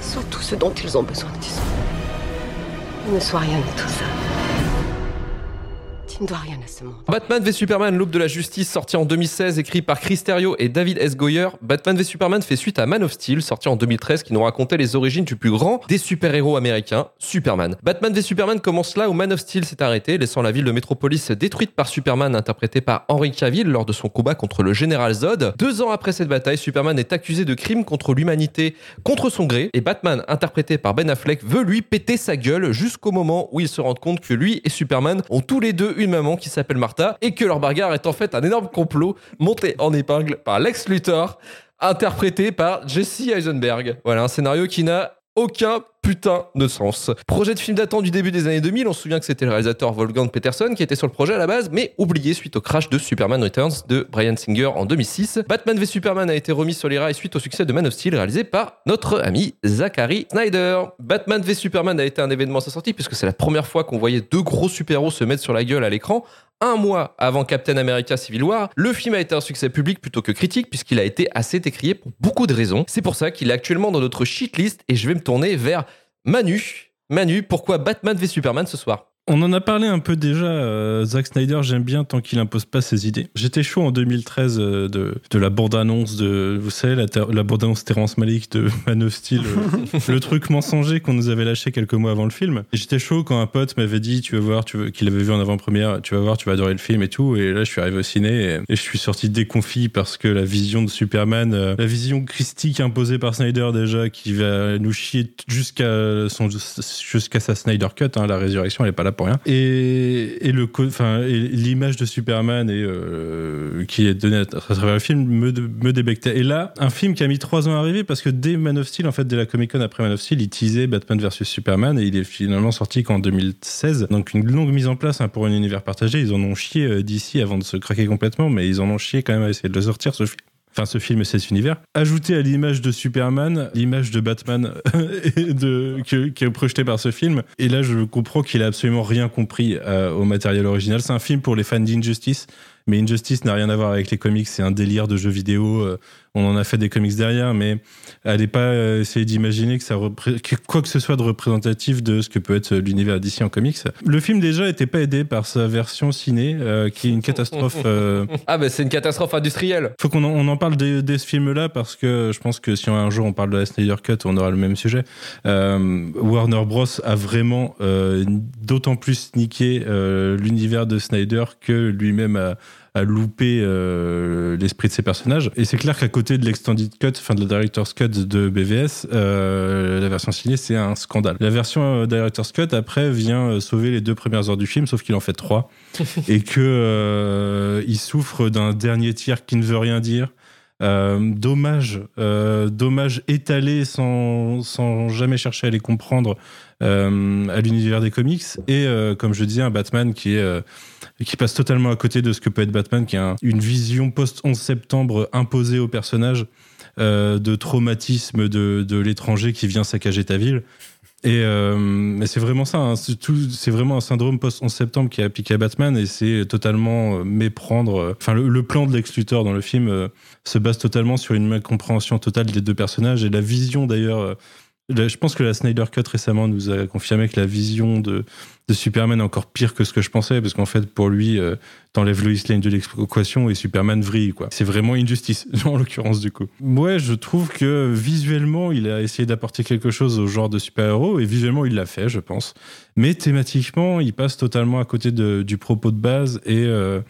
soit tout ce dont ils ont besoin, disons. Ne sois rien de tout ça. Batman v Superman, l'aube de la justice, sorti en 2016, écrit par Chris Terrio et David S. Goyer. Batman v Superman fait suite à Man of Steel, sorti en 2013, qui nous racontait les origines du plus grand des super-héros américains, Superman. Batman v Superman commence là où Man of Steel s'est arrêté, laissant la ville de Metropolis détruite par Superman, interprété par Henry Cavill lors de son combat contre le général Zod. Deux ans après cette bataille, Superman est accusé de crimes contre l'humanité contre son gré, et Batman, interprété par Ben Affleck, veut lui péter sa gueule jusqu'au moment où il se rend compte que lui et Superman ont tous les deux une maman qui s'appelle Martha et que leur bagarre est en fait un énorme complot monté en épingle par Lex Luthor, interprété par Jesse Eisenberg. Voilà, un scénario qui n'a aucun putain de sens. Projet de film datant du début des années 2000, on se souvient que c'était le réalisateur Wolfgang Peterson qui était sur le projet à la base, mais oublié suite au crash de Superman Returns de Brian Singer en 2006. Batman v Superman a été remis sur les rails suite au succès de Man of Steel réalisé par notre ami Zachary Snyder. Batman v Superman a été un événement à sa sortie puisque c'est la première fois qu'on voyait deux gros super-héros se mettre sur la gueule à l'écran un mois avant Captain America Civil War, le film a été un succès public plutôt que critique puisqu'il a été assez décrié pour beaucoup de raisons. C'est pour ça qu'il est actuellement dans notre shitlist et je vais me tourner vers Manu. Manu, pourquoi Batman v Superman ce soir? On en a parlé un peu déjà. Euh, Zack Snyder, j'aime bien tant qu'il impose pas ses idées. J'étais chaud en 2013 euh, de, de la bande-annonce de, vous savez, la, la bande-annonce Terrence Malick de Man of Steel, euh, le truc mensonger qu'on nous avait lâché quelques mois avant le film. Et j'étais chaud quand un pote m'avait dit, tu vas voir, tu qu'il avait vu en avant-première, tu vas voir, tu vas adorer le film et tout. Et là, je suis arrivé au ciné et, je suis sorti déconfit parce que la vision de Superman, la vision christique imposée par Snyder déjà, qui va nous chier jusqu'à jusqu'à sa Snyder Cut, hein, la résurrection, elle est pas là pour rien. Et, et l'image de Superman et euh, qui est donnée à, travers le film me, débectait. Et là, un film qui a mis trois ans à arriver parce que dès Man of Steel, en fait, dès la Comic Con après Man of Steel, il teasait Batman versus Superman et il est finalement sorti qu'en 2016. Donc une longue mise en place hein, pour un univers partagé. Ils en ont chié euh, d'ici avant de se craquer complètement, mais ils en ont chié quand même à essayer de le sortir enfin ce film et cet univers. Ajouter à l'image de Superman, l'image de Batman de, qui est projetée par ce film. Et là, je comprends qu'il a absolument rien compris euh, au matériel original. C'est un film pour les fans d'Injustice, mais Injustice n'a rien à voir avec les comics. C'est un délire de jeux vidéo. Euh, on en a fait des comics derrière, mais allez pas euh, essayer d'imaginer que ça quoi que ce soit de représentatif de ce que peut être l'univers d'ici en comics. Le film déjà était pas aidé par sa version ciné, euh, qui est une catastrophe. Euh, ah ben c'est une catastrophe industrielle. Faut qu'on en, on en parle de, ce film-là parce que je pense que si un jour on parle de la Snyder Cut, on aura le même sujet. Warner Bros a vraiment d'autant plus niqué l'univers de Snyder que lui-même a à louper euh, l'esprit de ses personnages. Et c'est clair qu'à côté de l'extended cut, enfin de la director's cut de BVS, euh, la version signée c'est un scandale. La version euh, director's cut après vient sauver les deux premières heures du film, sauf qu'il en fait trois et que il souffre d'un dernier tir qui ne veut rien dire. Dommage, dommage étalé sans, sans jamais chercher à les comprendre à l'univers des comics et comme je disais un Batman qui est qui passe totalement à côté de ce que peut être Batman, qui a une vision post-11 septembre imposée au personnage euh, de traumatisme de, de l'étranger qui vient saccager ta ville. Et euh, c'est vraiment ça, hein. c'est vraiment un syndrome post-11 septembre qui est appliqué à Batman et c'est totalement euh, méprendre. Enfin, le, plan de Lex dans le film se base totalement sur une compréhension totale des deux personnages et la vision d'ailleurs je pense que la Snyder Cut récemment nous a confirmé que la vision de, de Superman est encore pire que ce que je pensais, parce qu'en fait, pour lui, euh, t'enlèves Lois Lane de l'équation et Superman vrille, quoi. C'est vraiment injustice, en l'occurrence, du coup. Ouais, je trouve que visuellement, il a essayé d'apporter quelque chose au genre de super-héros, et visuellement, il l'a fait, je pense. Mais thématiquement, il passe totalement à côté du propos de base et, euh,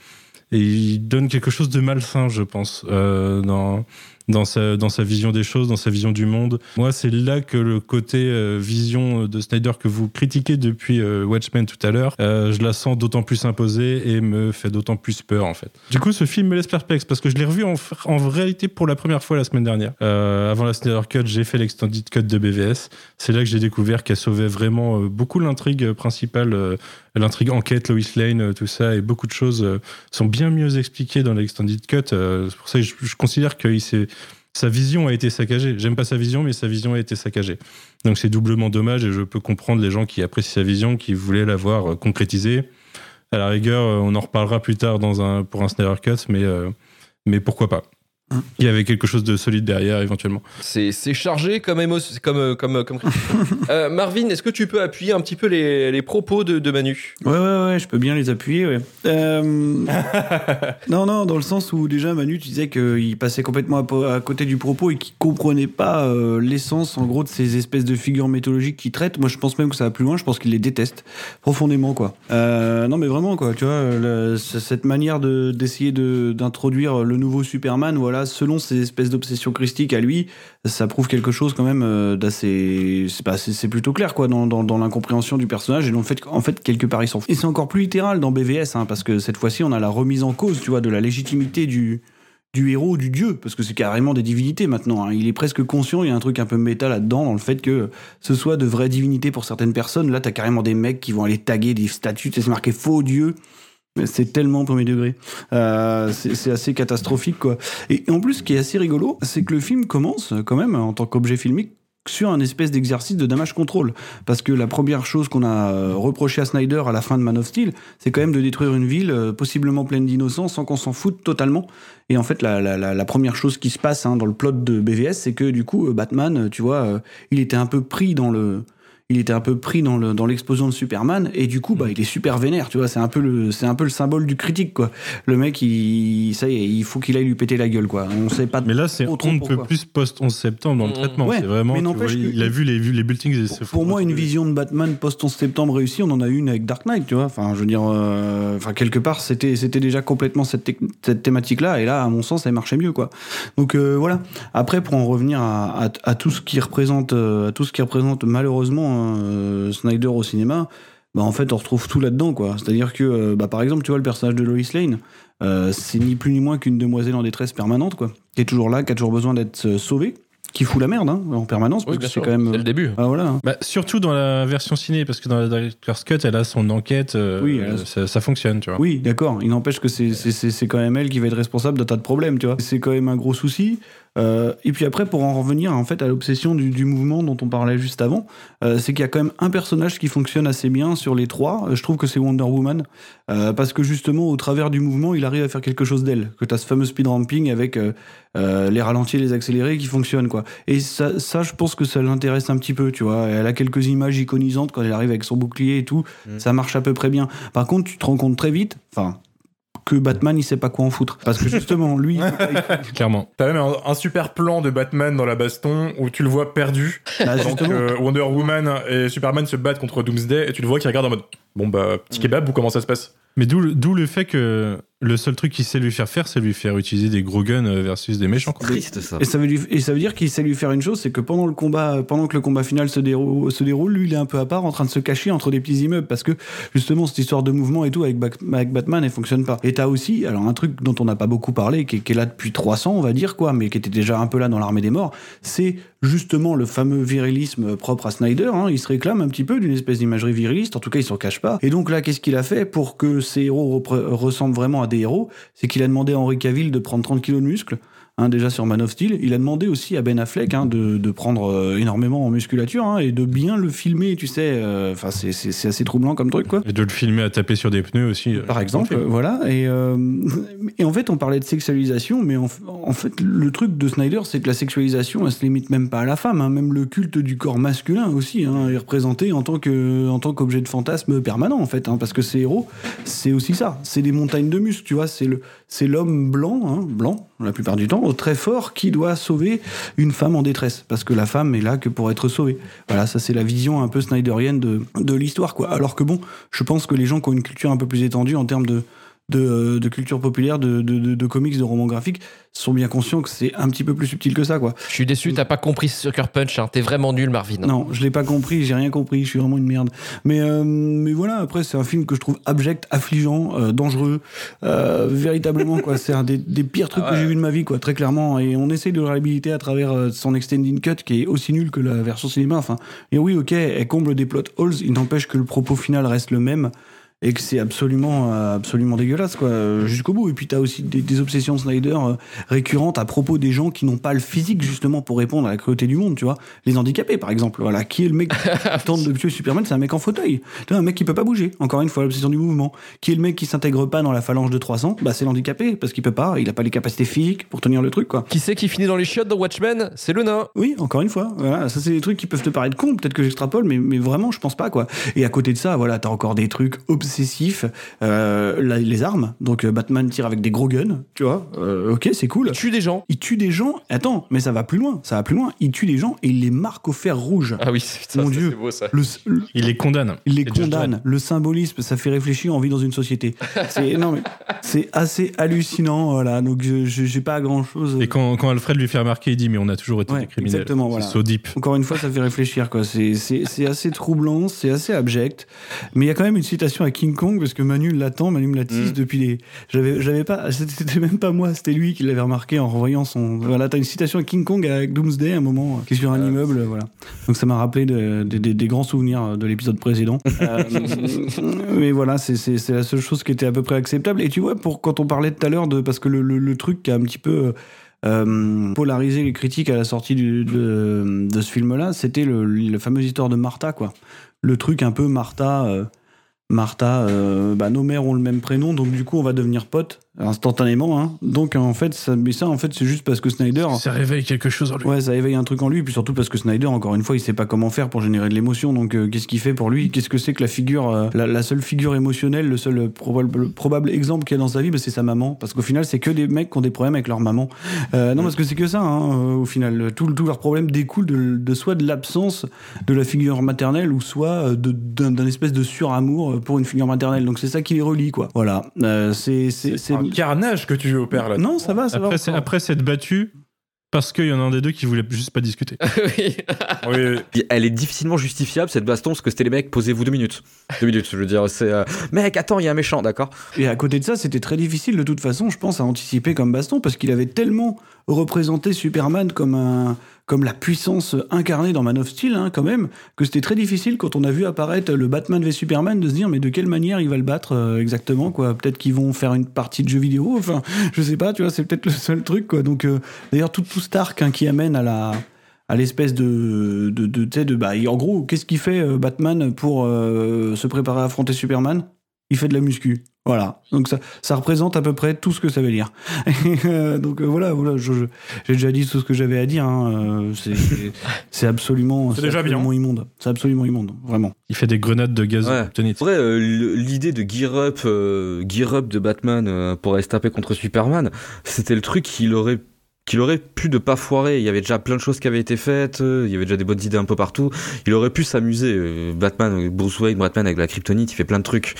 et il donne quelque chose de malsain, je pense, euh, dans dans sa, dans sa vision des choses, dans sa vision du monde. Moi, c'est là que le côté euh, vision de Snyder que vous critiquez depuis euh, Watchmen tout à l'heure, euh, je la sens d'autant plus imposée et me fait d'autant plus peur en fait. Du coup, ce film me laisse perplexe parce que je l'ai revu en, en, réalité pour la première fois la semaine dernière. avant la Snyder Cut, j'ai fait l'extended cut de BVS. C'est là que j'ai découvert qu'elle sauvait vraiment beaucoup l'intrigue principale l'intrigue enquête, Lois Lane, tout ça, et beaucoup de choses sont bien mieux expliquées dans l'extended cut. c'est pour ça que je, considère s'est sa vision a été saccagée. J'aime pas sa vision, mais sa vision a été saccagée. Donc c'est doublement dommage et je peux comprendre les gens qui apprécient sa vision, qui voulaient la voir euh, concrétisée. À la rigueur, euh, on en reparlera plus tard pour un Snyder Cut, euh, mais pourquoi pas. Il y avait quelque chose de solide derrière éventuellement. C'est chargé comme émotion, comme euh, comme comme. euh, Marvin, est-ce que tu peux appuyer un petit peu les, les propos de, de, Manu? Ouais ouais ouais, je peux bien les appuyer. Ouais. Euh... non non, dans le sens où déjà Manu, tu disais qu'il passait complètement à, côté du propos et qu'il comprenait pas euh, l'essence en gros de ces espèces de figures mythologiques qu'il traite. Moi, je pense même que ça va plus loin. Je pense qu'il les déteste profondément quoi. Euh, non mais vraiment quoi, tu vois, cette manière de d'essayer d'introduire le nouveau Superman, voilà selon ces espèces d'obsessions christiques à lui, ça prouve quelque chose quand même euh, d'assez. C'est plutôt clair, quoi, dans, dans, l'incompréhension du personnage. Et en fait, en fait, quelque part, ils s'en Et c'est encore plus littéral dans BVS, hein, parce que cette fois-ci, on a la remise en cause, tu vois, de la légitimité du, du héros, du dieu, parce que c'est carrément des divinités maintenant. Hein. Il est presque conscient, il y a un truc un peu méta là-dedans, dans le fait que ce soit de vraies divinités pour certaines personnes. Là, t'as carrément des mecs qui vont aller taguer des statues, c'est marqué faux dieu. C'est tellement premier degré. Euh, c'est assez catastrophique, quoi. Et en plus, ce qui est assez rigolo, c'est que le film commence, quand même, en tant qu'objet filmique, sur un espèce d'exercice de damage control. Parce que la première chose qu'on a euh, reproché à Snyder à la fin de Man of Steel, c'est quand même de détruire une ville euh, possiblement pleine d'innocents sans qu'on s'en foute totalement. Et en fait, la, la, la, première chose qui se passe hein, dans le plot de BVS, c'est que du coup, euh, Batman, tu vois, il était un peu pris dans le il était un peu pris dans le dans l'explosion de Superman et du coup bah il est super vénère tu vois c'est un peu le c'est un peu le symbole du critique quoi le mec il ça y est il faut qu'il aille lui péter la gueule quoi on sait pas Mais là, c'est trop, on ne peut pourquoi. plus post 11 septembre dans le traitement. Ouais, c'est vraiment. mais tu n'empêche vois, que- il a vu les, vu les buildings et se pour fout moi, une vision de Batman post 11 septembre réussie, on en a une avec Dark Knight, tu vois. Enfin, je veux dire, euh, enfin quelque part, c'était c'était déjà complètement cette, cette thématique-là, et là, à mon sens, elle marchait mieux, quoi. Donc euh, voilà. Après, pour en revenir à, à- à tout ce qui représente, euh, à tout ce qui représente malheureusement euh, Snyder au cinéma, bah en fait, on retrouve tout là-dedans, quoi. C'est-à-dire que, euh, bah, par exemple, tu vois le personnage de Lois Lane. euh, c'est ni plus ni moins qu'une demoiselle en détresse permanente, qui est toujours là, qui a toujours besoin d'être sauvée, qui fout la merde hein, en permanence, parce Oui, que c'est quand même. c'est le début. Ah, voilà. Bah, surtout dans la version ciné, parce que dans la Director's Cut, elle a son enquête, euh, Oui, a- ça, ça fonctionne, tu vois. Oui, d'accord. Il n'empêche que c'est- c'est c'est- c'est quand même elle qui va être responsable d'un tas de problèmes, tu vois. C'est quand même un gros souci. Euh, et puis après, pour en revenir en fait à l'obsession du, du mouvement dont on parlait juste avant, euh, c'est qu'il y a quand même un personnage qui fonctionne assez bien sur les trois. Euh, Je trouve que c'est Wonder Woman, euh, parce que justement, au travers du mouvement, il arrive à faire quelque chose d'elle. Que tu as ce fameux speed ramping avec euh, les ralentis et les accélérés qui fonctionnent, quoi. Et ça, ça, je pense que ça l'intéresse un petit peu, tu vois. Elle a quelques images iconisantes quand elle arrive avec son bouclier et tout. Ça marche à peu près bien. Par contre, tu te rends compte très vite, enfin, que Batman, il sait pas quoi en foutre. Parce que justement, lui, Clairement. T'as même un, un super plan de Batman dans la baston où tu le vois perdu. Bah, Donc euh, Wonder Woman et Superman se battent contre Doomsday et tu le vois qui regarde en mode bon bah petit kebab ou comment ça se passe Mais d'où le- d'où le fait que le seul truc qu'il sait lui faire faire, c'est lui faire utiliser des gros guns euh, versus des méchants. quoi. Triste ça. Et ça veut, lui- et ça veut dire qu'il sait lui faire une chose, c'est que pendant le combat, pendant que le combat final se déroule, se déroule, lui, il est un peu à part, en train de se cacher entre des petits immeubles, parce que justement cette histoire de mouvement et tout avec, avec Batman, elle fonctionne pas. Et t'as aussi, alors un truc dont on n'a pas beaucoup parlé, qui est, qui est là depuis 300, on va dire quoi, mais qui était déjà un peu là dans l'armée des morts, c'est justement le fameux virilisme propre à Snyder. hein. Il se réclame un petit peu d'une espèce d'imagerie viriliste, en tout cas il s'en cache Et donc là, qu'est-ce qu'il a fait pour que ces héros ressemblent vraiment à des héros? C'est qu'il a demandé à Henry Cavill de prendre 30 kilos de muscles. Hein, déjà sur Man of Steel, il a demandé aussi à Ben Affleck hein, de, de prendre euh, énormément en musculature hein, et de bien le filmer, tu sais. euh, Enfin, c'est- assez troublant comme truc, quoi. Et de le filmer à taper sur des pneus aussi. euh, Par exemple, voilà. Et, et en fait, on parlait de sexualisation, mais en, en fait, le truc de Snyder, c'est que la sexualisation, elle se limite même pas à la femme. Même le culte du corps masculin aussi est représenté en tant qu'objet de fantasme permanent, en fait. parce que ces héros, c'est aussi ça. C'est des montagnes de muscles, tu vois. C'est le c'est l'homme blanc, blanc la plupart du temps, très fort, qui doit sauver une femme en détresse, parce que la femme est là que pour être sauvée. Voilà, ça c'est la vision un peu snyderienne de, de l'histoire, quoi. Alors que bon, je pense que les gens qui ont une culture un peu plus étendue en termes de, de, de culture populaire, de, de, de- de comics, de romans graphiques, sont bien conscients que c'est un petit peu plus subtil que ça, quoi. Je suis déçu, t'as pas compris Sucker Punch, hein. t'es vraiment nul, Marvin. Non, je l'ai pas compris, j'ai rien compris, je suis vraiment une merde. Mais, euh, mais voilà, après, c'est un film que je trouve abject, affligeant, euh, dangereux, euh, véritablement, quoi. C'est un des, des pires trucs que j'ai vu de ma vie, quoi, très clairement. Et on essaye de le réhabiliter à travers euh, son extended cut, qui est aussi nul que la version cinéma. Enfin, et oui, ok, elle comble des plot holes, il n'empêche que le propos final reste le même. Et que c'est absolument, euh, absolument dégueulasse, quoi, jusqu'au bout. Et puis t'as aussi des, des obsessions de Snyder euh, récurrentes à propos des gens qui n'ont pas le physique, justement, pour répondre à la cruauté du monde, tu vois. Les handicapés, par exemple. Voilà. Qui est le mec qui tente de tuer Superman? C'est un mec en fauteuil. Tu vois, un mec qui peut pas bouger. Encore une fois, l'obsession du mouvement. Qui est le mec qui s'intègre pas dans la phalange de 300 Bah, c'est l'handicapé, parce qu'il peut pas, il a pas les capacités physiques pour tenir le truc, quoi. Qui c'est qui finit dans les chiottes dans Watchmen? C'est le nain. Oui, encore une fois. Voilà, ça c'est des trucs qui peuvent te paraître cons, peut-être que j'extrapole, mais, mais vraiment, je pense pas quoi. Et à côté de ça, voilà, t'as encore des trucs euh, la- les armes. Donc euh, Batman tire avec des gros guns, tu vois. Euh, ok, c'est cool. Il tue des gens. Il tue des gens. Attends, mais ça va plus loin. Ça va plus loin. Il tue des gens et il les marque au fer rouge. Ah oui, c'est ça, Mon ça, Dieu. beau ça. Le, le- Il les condamne. il les condamne. Le symbolisme, ça fait réfléchir. On vit dans une société. C'est non mais c'est assez hallucinant. Voilà. Donc je j'ai pas grand chose. Et quand, quand Alfred lui fait remarquer, il dit Mais on a toujours été Ouais, des criminels. exactement, voilà. C'est so deep. Encore une fois, ça fait réfléchir, quoi. C'est, assez troublant, c'est assez abject. Mais il y a quand même une citation à King Kong, parce que Manu l'attend, Manu me la tease depuis les. J'avais, j'avais pas. C'était même pas moi, c'était lui qui l'avait remarqué en revoyant son. Voilà, t'as une citation à King Kong avec Doomsday, à un moment, qui est sur un immeuble, voilà. Donc ça m'a rappelé de- de- de- des grands souvenirs de l'épisode précédent. Euh, mais voilà, c'est, c'est, c'est la seule chose qui était à peu près acceptable. Et tu vois, pour quand on parlait tout à l'heure de. Parce que le, le, le truc qui a un petit peu. euh, polarisé les critiques à la sortie du- de, de ce film-là, c'était le, la fameuse histoire de Martha, quoi. Le truc un peu Martha. Martha, euh, bah, nos mères ont le même prénom, donc du coup on va devenir potes instantanément. Hein. Donc en fait, ça, mais ça en fait c'est juste parce que Snyder, Ça réveille quelque chose en lui. Ouais, ça éveille un truc en lui, puis surtout parce que Snyder, encore une fois, il sait pas comment faire pour générer de l'émotion. Donc, euh, qu'est-ce qu'il fait pour lui? Qu'est-ce que c'est que la figure, euh, la, la seule figure émotionnelle, le seul euh, probable, probable exemple qu'il y a dans sa vie, bah, c'est sa maman. Parce qu'au final, c'est que des mecs qui ont des problèmes avec leur maman. Euh, non, parce que c'est que ça, hein, au final. Tout, tout leur problème découle de, de soit de l'absence de la figure maternelle, ou soit d'un espèce de suramour pour une figure maternelle. Donc, c'est ça qui les relie, quoi. Voilà. Euh, c'est- un carnage que tu opères là. Non, ça va, ça va. Après, c'est- après s'être battu, parce qu'il y en a un des deux qui voulait juste pas discuter. oui. Elle est difficilement justifiable cette baston parce que c'était les mecs, posez-vous deux minutes. Deux minutes, je veux dire, c'est. euh, Mec, attends, il y a un méchant, d'accord? Et à côté de ça, c'était très difficile de toute façon, je pense, à anticiper comme baston, parce qu'il avait tellement représenté Superman comme un comme la puissance incarnée dans Man of Steel, hein, quand même, que c'était très difficile quand on a vu apparaître le Batman v Superman de se dire mais de quelle manière il va le battre euh, exactement quoi. Peut-être qu'ils vont faire une partie de jeu vidéo, enfin je sais pas, tu vois, c'est peut-être le seul truc quoi. Donc euh, d'ailleurs tout tout Stark hein, qui amène à l'espèce de de de, de bah en gros qu'est-ce qu'il fait euh, Batman pour se préparer à affronter Superman? Il fait de la muscu. Voilà. Donc ça, ça représente à peu près tout ce que ça veut dire. Euh, Donc euh, voilà, voilà je- je- j'ai déjà dit tout ce que j'avais à dire. hein. Euh, c'est- absolument, C'est déjà bien. immonde. C'est absolument immonde, vraiment. Il fait des grenades de gaz Ouais. En vrai, euh, l'idée de gear up, euh, gear up de Batman euh, pour aller se taper contre Superman, c'était le truc qu'il aurait qu'il aurait pu de pas foirer. Il y avait déjà plein de choses qui avaient été faites, euh, il y avait déjà des bonnes idées un peu partout. Il aurait pu s'amuser. euh, Batman, Bruce Wayne, Batman avec la kryptonite, il fait plein de trucs.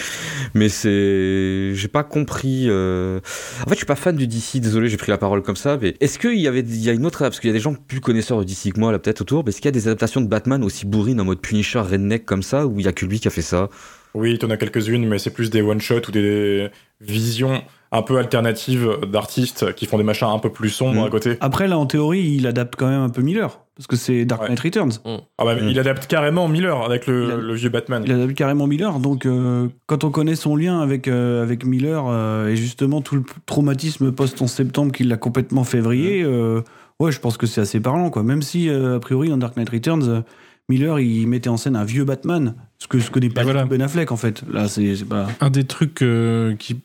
Mais c'est, j'ai pas compris. euh, En fait, je suis pas fan du DC. Désolé, j'ai pris la parole comme ça. Mais est-ce qu'il y avait, il y a une autre, parce qu'il y a des gens plus connaisseurs de DC que moi là peut-être autour. Mais est-ce qu'il y a des adaptations de Batman aussi bourrines en mode Punisher, redneck comme ça, où il y a que lui qui a fait ça? Oui, t'en as quelques-unes, mais c'est plus des one-shots ou des visions un peu alternatives d'artistes qui font des machins un peu plus sombres Mm. à côté. Après, là, en théorie, il adapte quand même un peu Miller. Parce que c'est Dark Ouais. Knight Returns. Ah bah, Mm. Il adapte carrément Miller avec le, Il a- le vieux Batman. Il adapte carrément Miller. Donc, euh, quand on connaît son lien avec, euh, avec Miller euh, et justement tout le traumatisme post-11 septembre qui l'a complètement février, euh, ouais, je pense que c'est assez parlant. Quoi. Même si, euh, a priori, dans Dark Knight Returns, euh, Miller, il mettait en scène un vieux Batman. Ce que, ce que n'est pas voilà. Ben Affleck, en fait. Là, c'est c'est pas. Un des trucs euh, qui,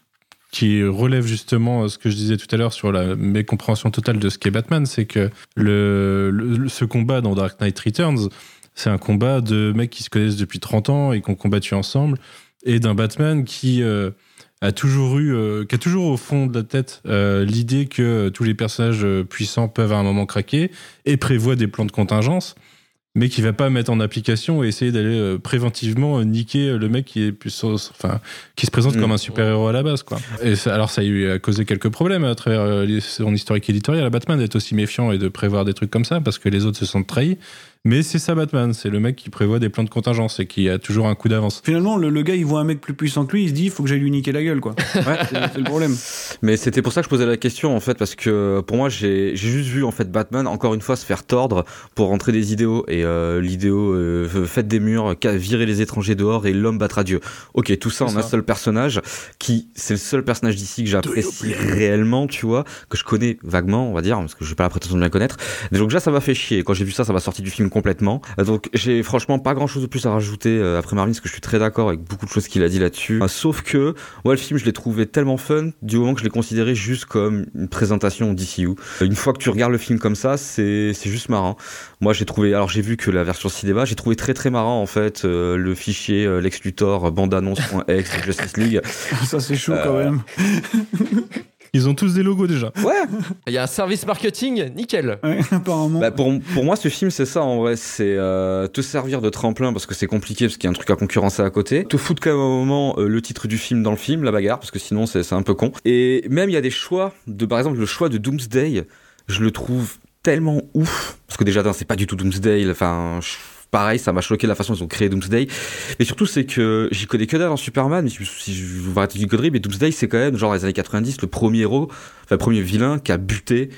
qui relève justement euh, ce que je disais tout à l'heure sur la mécompréhension totale de ce qu'est Batman, c'est que le, ce combat dans Dark Knight Returns, c'est un combat de mecs qui se connaissent depuis 30 ans et qui ont combattu ensemble, et d'un Batman qui euh, a toujours eu, euh, qui a toujours au fond de la tête l'idée que tous les personnages puissants peuvent à un moment craquer et prévoit des plans de contingence mais qui va pas mettre en application et essayer d'aller euh, préventivement euh, niquer le mec qui est plus enfin qui se présente Mm. comme un super héros à la base quoi. Et ça- alors ça a eu a causé quelques problèmes à travers euh, son historique éditorial. À Batman d'être aussi méfiant et de prévoir des trucs comme ça parce que les autres se sont trahis mais c'est ça Batman c'est le mec qui prévoit des plans de contingence et qui a toujours un coup d'avance Finalement, le, le gars, il voit un mec plus puissant que lui, il se dit, il faut que j'aille lui niquer la gueule, quoi. c'est c'est le problème. Mais c'était pour ça que je posais la question en fait parce que pour moi j'ai j'ai juste vu en fait Batman encore une fois se faire tordre pour rentrer des idéaux et euh, l'idéo euh, faites des murs, virez les étrangers dehors et l'homme battra Dieu. Ok tout ça en un seul personnage qui c'est le seul personnage d'ici que j'apprécie réellement tu vois que je connais vaguement on va dire parce que je n'ai pas la prétention de bien connaître. Donc déjà ça m'a fait chier quand j'ai vu ça ça m'a sorti du film complètement. Euh, Donc j'ai franchement pas grand chose de plus à rajouter euh, après Marvin parce que je suis très d'accord avec beaucoup de choses qu'il a dit là-dessus. Euh, sauf que moi, le film, je l'ai trouvé tellement fun du moment que je l'ai considéré juste comme une présentation DCU. Une fois que tu regardes le film comme ça, c'est juste marrant. Moi, j'ai trouvé. Alors, j'ai vu que la version cinéma, j'ai trouvé très très marrant en fait euh, le fichier euh, Lex Luthor bande-annonce.exe de Justice League. Ça, c'est chaud Euh, quand même. ils ont tous des logos déjà Ouais. Il y a un service marketing, nickel. Ouais, apparemment. Bah, pour, pour moi, ce film, c'est ça en vrai. C'est euh, te servir de tremplin parce que c'est compliqué, parce qu'il y a un truc à concurrencer à côté. Te foutre quand même au moment euh, le titre du film dans le film, la bagarre, parce que sinon c'est c'est un peu con. Et même il y a des choix, de par exemple le choix de Doomsday, je le trouve tellement ouf. Parce que déjà, d'un, c'est pas du tout Doomsday. Enfin, je- pareil, ça m'a choqué la façon dont ils ont créé Doomsday. Et surtout, c'est que j'y connais que dalle en Superman, mais si je vous arrêter d'une connerie, mais Doomsday, c'est quand même, genre, dans les années 90, le premier héros, enfin, le premier vilain qui a buté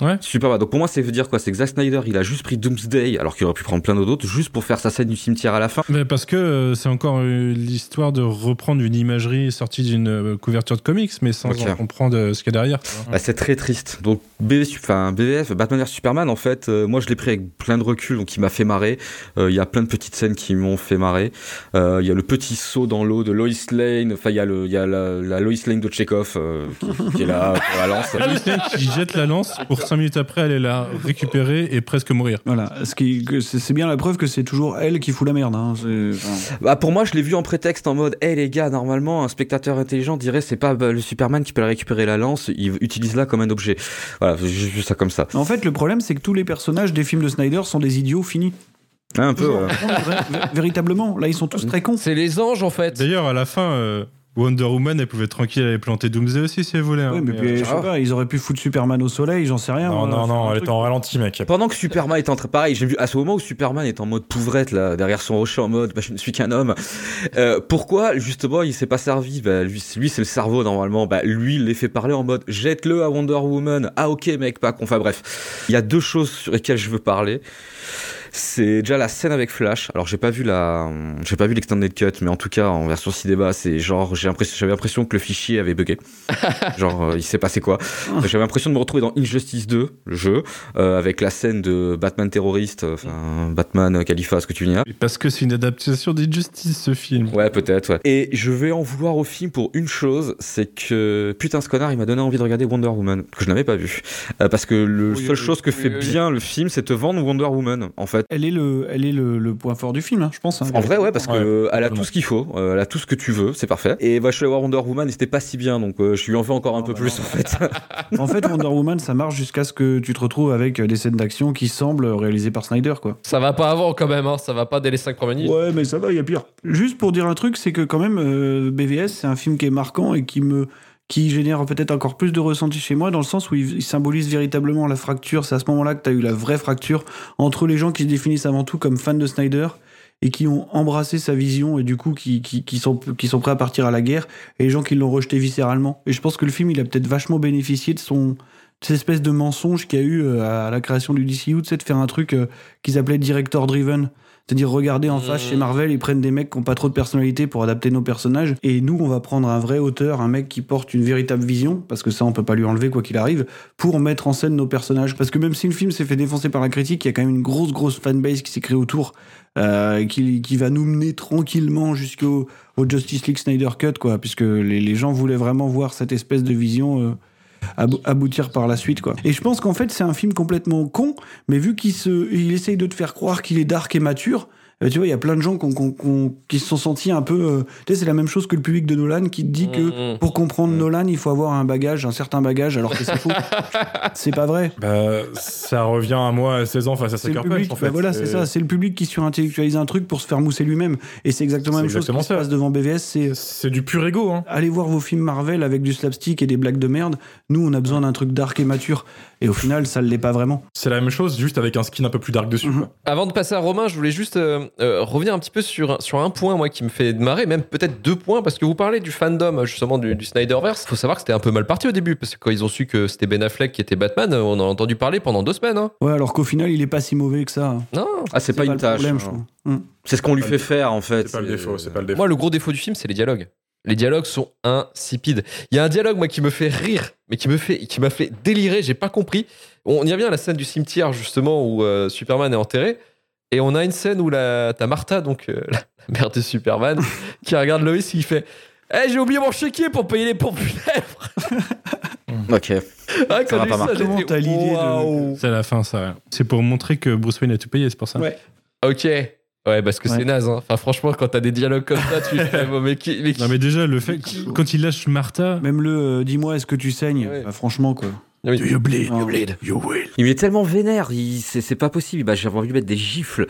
Ouais. Superman. Donc pour moi, ça veut dire quoi? C'est que Zack Snyder, il a juste pris Doomsday, alors qu'il aurait pu prendre plein d'autres, juste pour faire sa scène du cimetière à la fin. Mais parce que euh, c'est encore euh, l'histoire de reprendre une imagerie sortie d'une euh, couverture de comics, mais sans Ok. en comprendre ce qu'il y a derrière. Bah, c'est très triste. Donc enfin, BVF, Batman vs Superman, en fait, moi je l'ai pris avec plein de recul, donc il m'a fait marrer. Il y a plein de petites scènes qui m'ont fait marrer. Il y a le petit saut dans l'eau de Lois Lane. Enfin, il y a, le, y a la, la Lois Lane de Chekhov qui, qui est là pour la lance. Lois Lane qui jette la lance pour 5 minutes après aller la récupérer et presque mourir. Voilà, ce qui, que c'est bien la preuve que c'est toujours elle qui fout la merde. Hein. Enfin, Bah pour moi, je l'ai vu en prétexte en mode, hé les gars, normalement, un spectateur intelligent dirait c'est pas bah, le Superman qui peut récupérer la lance, il utilise-la comme un objet. Voilà, j'ai juste vu ça comme ça. En fait, le problème, c'est que tous les personnages des films de Snyder sont des idiots finis. un peu. Ouais. véritablement, là, ils sont tous très cons. C'est les anges en fait. D'ailleurs, à la fin, euh, Wonder Woman, elle pouvait tranquille aller planter Doomsday aussi si elle voulait. hein, Ouais, mais, mais, puis, euh, je sais pas, ils auraient pu foutre Superman au soleil, j'en sais rien. Non, non, non, elle était en ralenti, mec. Pendant que Superman est en train, pareil, j'ai vu à ce moment où Superman est en mode pouvrette là derrière son rocher en mode, bah, je ne suis qu'un homme. Euh, pourquoi justement il s'est pas servi bah, Lui, lui c'est le cerveau normalement. Bah, lui, il les fait parler en mode, jette-le à Wonder Woman. Ah ok mec, pas con. Enfin bref, il y a deux choses sur lesquelles je veux parler. C'est déjà la scène avec Flash. Alors j'ai pas vu la, j'ai pas vu l'extended cut, mais en tout cas en version cinéma, c'est genre j'ai l'impression, j'avais l'impression que le fichier avait bugué. genre euh, il s'est passé quoi J'avais l'impression de me retrouver dans Injustice 2, le jeu, euh, avec la scène de Batman terroriste, euh, enfin Batman Khalifa, ce que tu dire. Parce que c'est une adaptation d'Injustice, ce film. Ouais, peut-être, ouais. Et je vais en vouloir au film pour une chose, c'est que, putain, ce connard, il m'a donné envie de regarder Wonder Woman, que je n'avais pas vu. Euh, parce que le Oui, seule oui, chose que oui, fait oui. bien le film, c'est te vendre Wonder Woman, en fait. Elle est le, elle est le, le point fort du film, hein, je pense. hein. En vrai, ouais, parce que Ouais, euh, elle a tout ce qu'il faut, euh, elle a tout ce que tu veux, c'est parfait. Et bah, je suis allé voir Wonder Woman et c'était pas si bien, donc euh, je lui en fais encore un peu bah plus, en fait. En fait, Wonder Woman, ça marche jusqu'à ce que tu te retrouves avec des scènes d'action qui semblent réalisées par Snyder, quoi. Ça va pas avant quand même, hein. ça va pas dès les 5 premières minutes. Ouais, mais ça va, il y a pire. Juste pour dire un truc, c'est que quand même, euh, BVS, c'est un film qui est marquant et qui me qui génère peut-être encore plus de ressenti chez moi, dans le sens où il, symbolise véritablement la fracture. C'est à ce moment-là que tu as eu la vraie fracture entre les gens qui se définissent avant tout comme fans de Snyder et qui ont embrassé sa vision et du coup qui, sont, qui sont prêts à partir à la guerre et les gens qui l'ont rejeté viscéralement. Et je pense que le film, il a peut-être vachement bénéficié de son de cette espèce de mensonge qu'il y a eu euh, à la création du DCU, sais, de faire un truc euh, qu'ils appelaient director driven. C'est-à-dire regarder en face Mmh. chez Marvel, ils prennent des mecs qui n'ont pas trop de personnalité pour adapter nos personnages. Et nous, on va prendre un vrai auteur, un mec qui porte une véritable vision, parce que ça, on peut pas lui enlever quoi qu'il arrive, pour mettre en scène nos personnages. Parce que même si le film s'est fait défoncer par la critique, il y a quand même une grosse, grosse fanbase qui s'est créée autour, euh, qui, qui va nous mener tranquillement jusqu'au au Justice League Snyder Cut, quoi, puisque les, les gens voulaient vraiment voir cette espèce de vision. euh, aboutir par la suite quoi. Et je pense qu'en fait c'est un film complètement con, mais vu qu'il se, il essaye de te faire croire qu'il est dark et mature, euh, tu vois il y a plein de gens qu'on- qu'on- qu'on- qui se sont sentis un peu, euh, tu sais c'est la même chose que le public de Nolan qui te dit que Mhm. pour comprendre Nolan il faut avoir un bagage, un certain bagage, alors que c'est faux. c'est pas vrai. Bah, ça revient à moi à 16 ans face à Sucker public, Punch, en fait. bah voilà, c'est ça, c'est le public qui surintellectualise un truc pour se faire mousser lui-même. Et c'est exactement la même C'est chose qui exactement se ça. passe devant BVS, c'est C'est du pur ego, hein. allez voir vos films Marvel avec du slapstick et des blagues de merde. Nous, on a besoin d'un truc dark et mature. Et au final, ça ne l'est pas vraiment. C'est la même chose, juste avec un skin un peu plus dark dessus. Mhm. Avant de passer à Romain, je voulais juste euh, euh, revenir un petit peu sur, sur un point, moi, qui me fait marrer, même peut-être deux points, parce que vous parlez du fandom, justement, du, du Snyderverse. Faut savoir que c'était un peu mal parti au début, parce que quand ils ont su que c'était Ben Affleck qui était Batman, euh, on en a entendu parler pendant deux semaines. hein. Ouais, alors qu'au final, il est pas si mauvais que ça. Non, Ah, c'est pas, une tâche. hein. Mm. C'est ce qu'on lui fait le- faire, en fait. C'est pas le défaut, c'est pas le défaut. moi, le gros défaut du film, c'est les dialogues. Les dialogues sont insipides. Il y a un dialogue, moi, qui me fait rire, mais qui me fait, qui m'a fait délirer, j'ai pas compris. On y revient à la scène du cimetière, justement, où euh, Superman est enterré. Et on a une scène où la, t'as Martha, donc euh, la mère de Superman, qui regarde Lois et qui fait Eh, j'ai oublié mon chéquier pour payer les pompes funèbres Ok. ah, m'a j'ai pas de- waouh. C'est à la fin, ça. C'est pour montrer que Bruce Wayne a tout payé, c'est pour ça. Ouais. Ok. Ouais, parce que Ouais. c'est naze. hein. Enfin, franchement, quand t'as des dialogues comme ça, tu fais bon, mais qui, mais qui- Non, mais déjà, le fait que quand il lâche Martha, Même le euh, dis-moi, est-ce que tu saignes Ouais. Bah, Franchement, quoi. Oui. you bleed? You bleed. You will. Il est tellement vénère, c'est c'est pas possible. Bah, J'avais envie de lui mettre des gifles.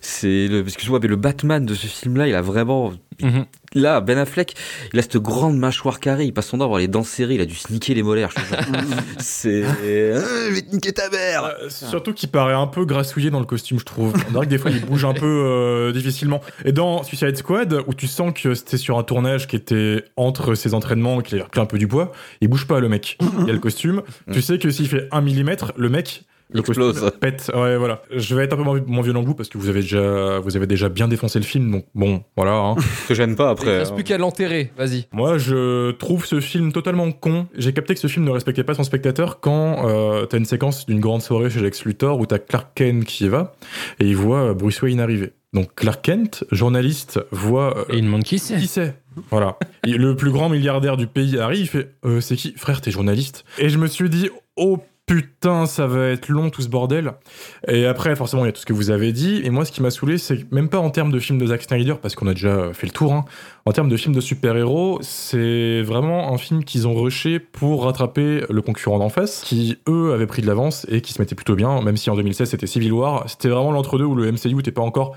C'est le, parce que je vois, mais le Batman de ce film-là, il a vraiment, Mhm. Là, Ben Affleck, il a cette grande mâchoire carrée, il passe son temps à avoir les dents serrées, il a dû se niquer les molaires. C'est. Euh, je vais te niquer ta mère Euh, Surtout qu'il paraît un peu grassouillé dans le costume, je trouve. On dirait que des fois il bouge un peu euh, difficilement. Et dans Suicide Squad, où tu sens que c'était sur un tournage qui était entre ses entraînements, qu'il a repris un peu du poids, il bouge pas le mec. Il y a le costume. Tu sais que s'il fait un millimètre, le mec. Le Explose. pète. Ouais, voilà. Je vais être un peu moins, moins violent que vous parce que vous avez déjà, vous avez déjà bien défoncé le film. Donc bon, voilà. hein. Que j'aime pas Il après. reste hein. plus qu'à l'enterrer, vas-y. Moi, je trouve ce film totalement con. J'ai capté que ce film ne respectait pas son spectateur quand euh, t'as une séquence d'une grande soirée chez Lex Luthor où t'as Clark Kent qui y va et il voit euh, Bruce Wayne arriver. Donc Clark Kent, journaliste, voit euh, Et il demande qui c'est. qui c'est Voilà. Et le plus grand milliardaire du pays arrive, il fait euh, C'est qui? Frère, t'es journaliste Et je me suis dit Oh putain, ça va être long tout ce bordel. Et après, forcément, il y a tout ce que vous avez dit. Et moi, ce qui m'a saoulé, c'est même pas en termes de film de Zack Snyder, parce qu'on a déjà fait le tour, hein. en termes de film de super-héros, c'est vraiment un film qu'ils ont rushé pour rattraper le concurrent d'en face, qui eux avaient pris de l'avance et qui se mettait plutôt bien, même si en 2016 c'était Civil War. C'était vraiment l'entre-deux où le MCU n'était pas encore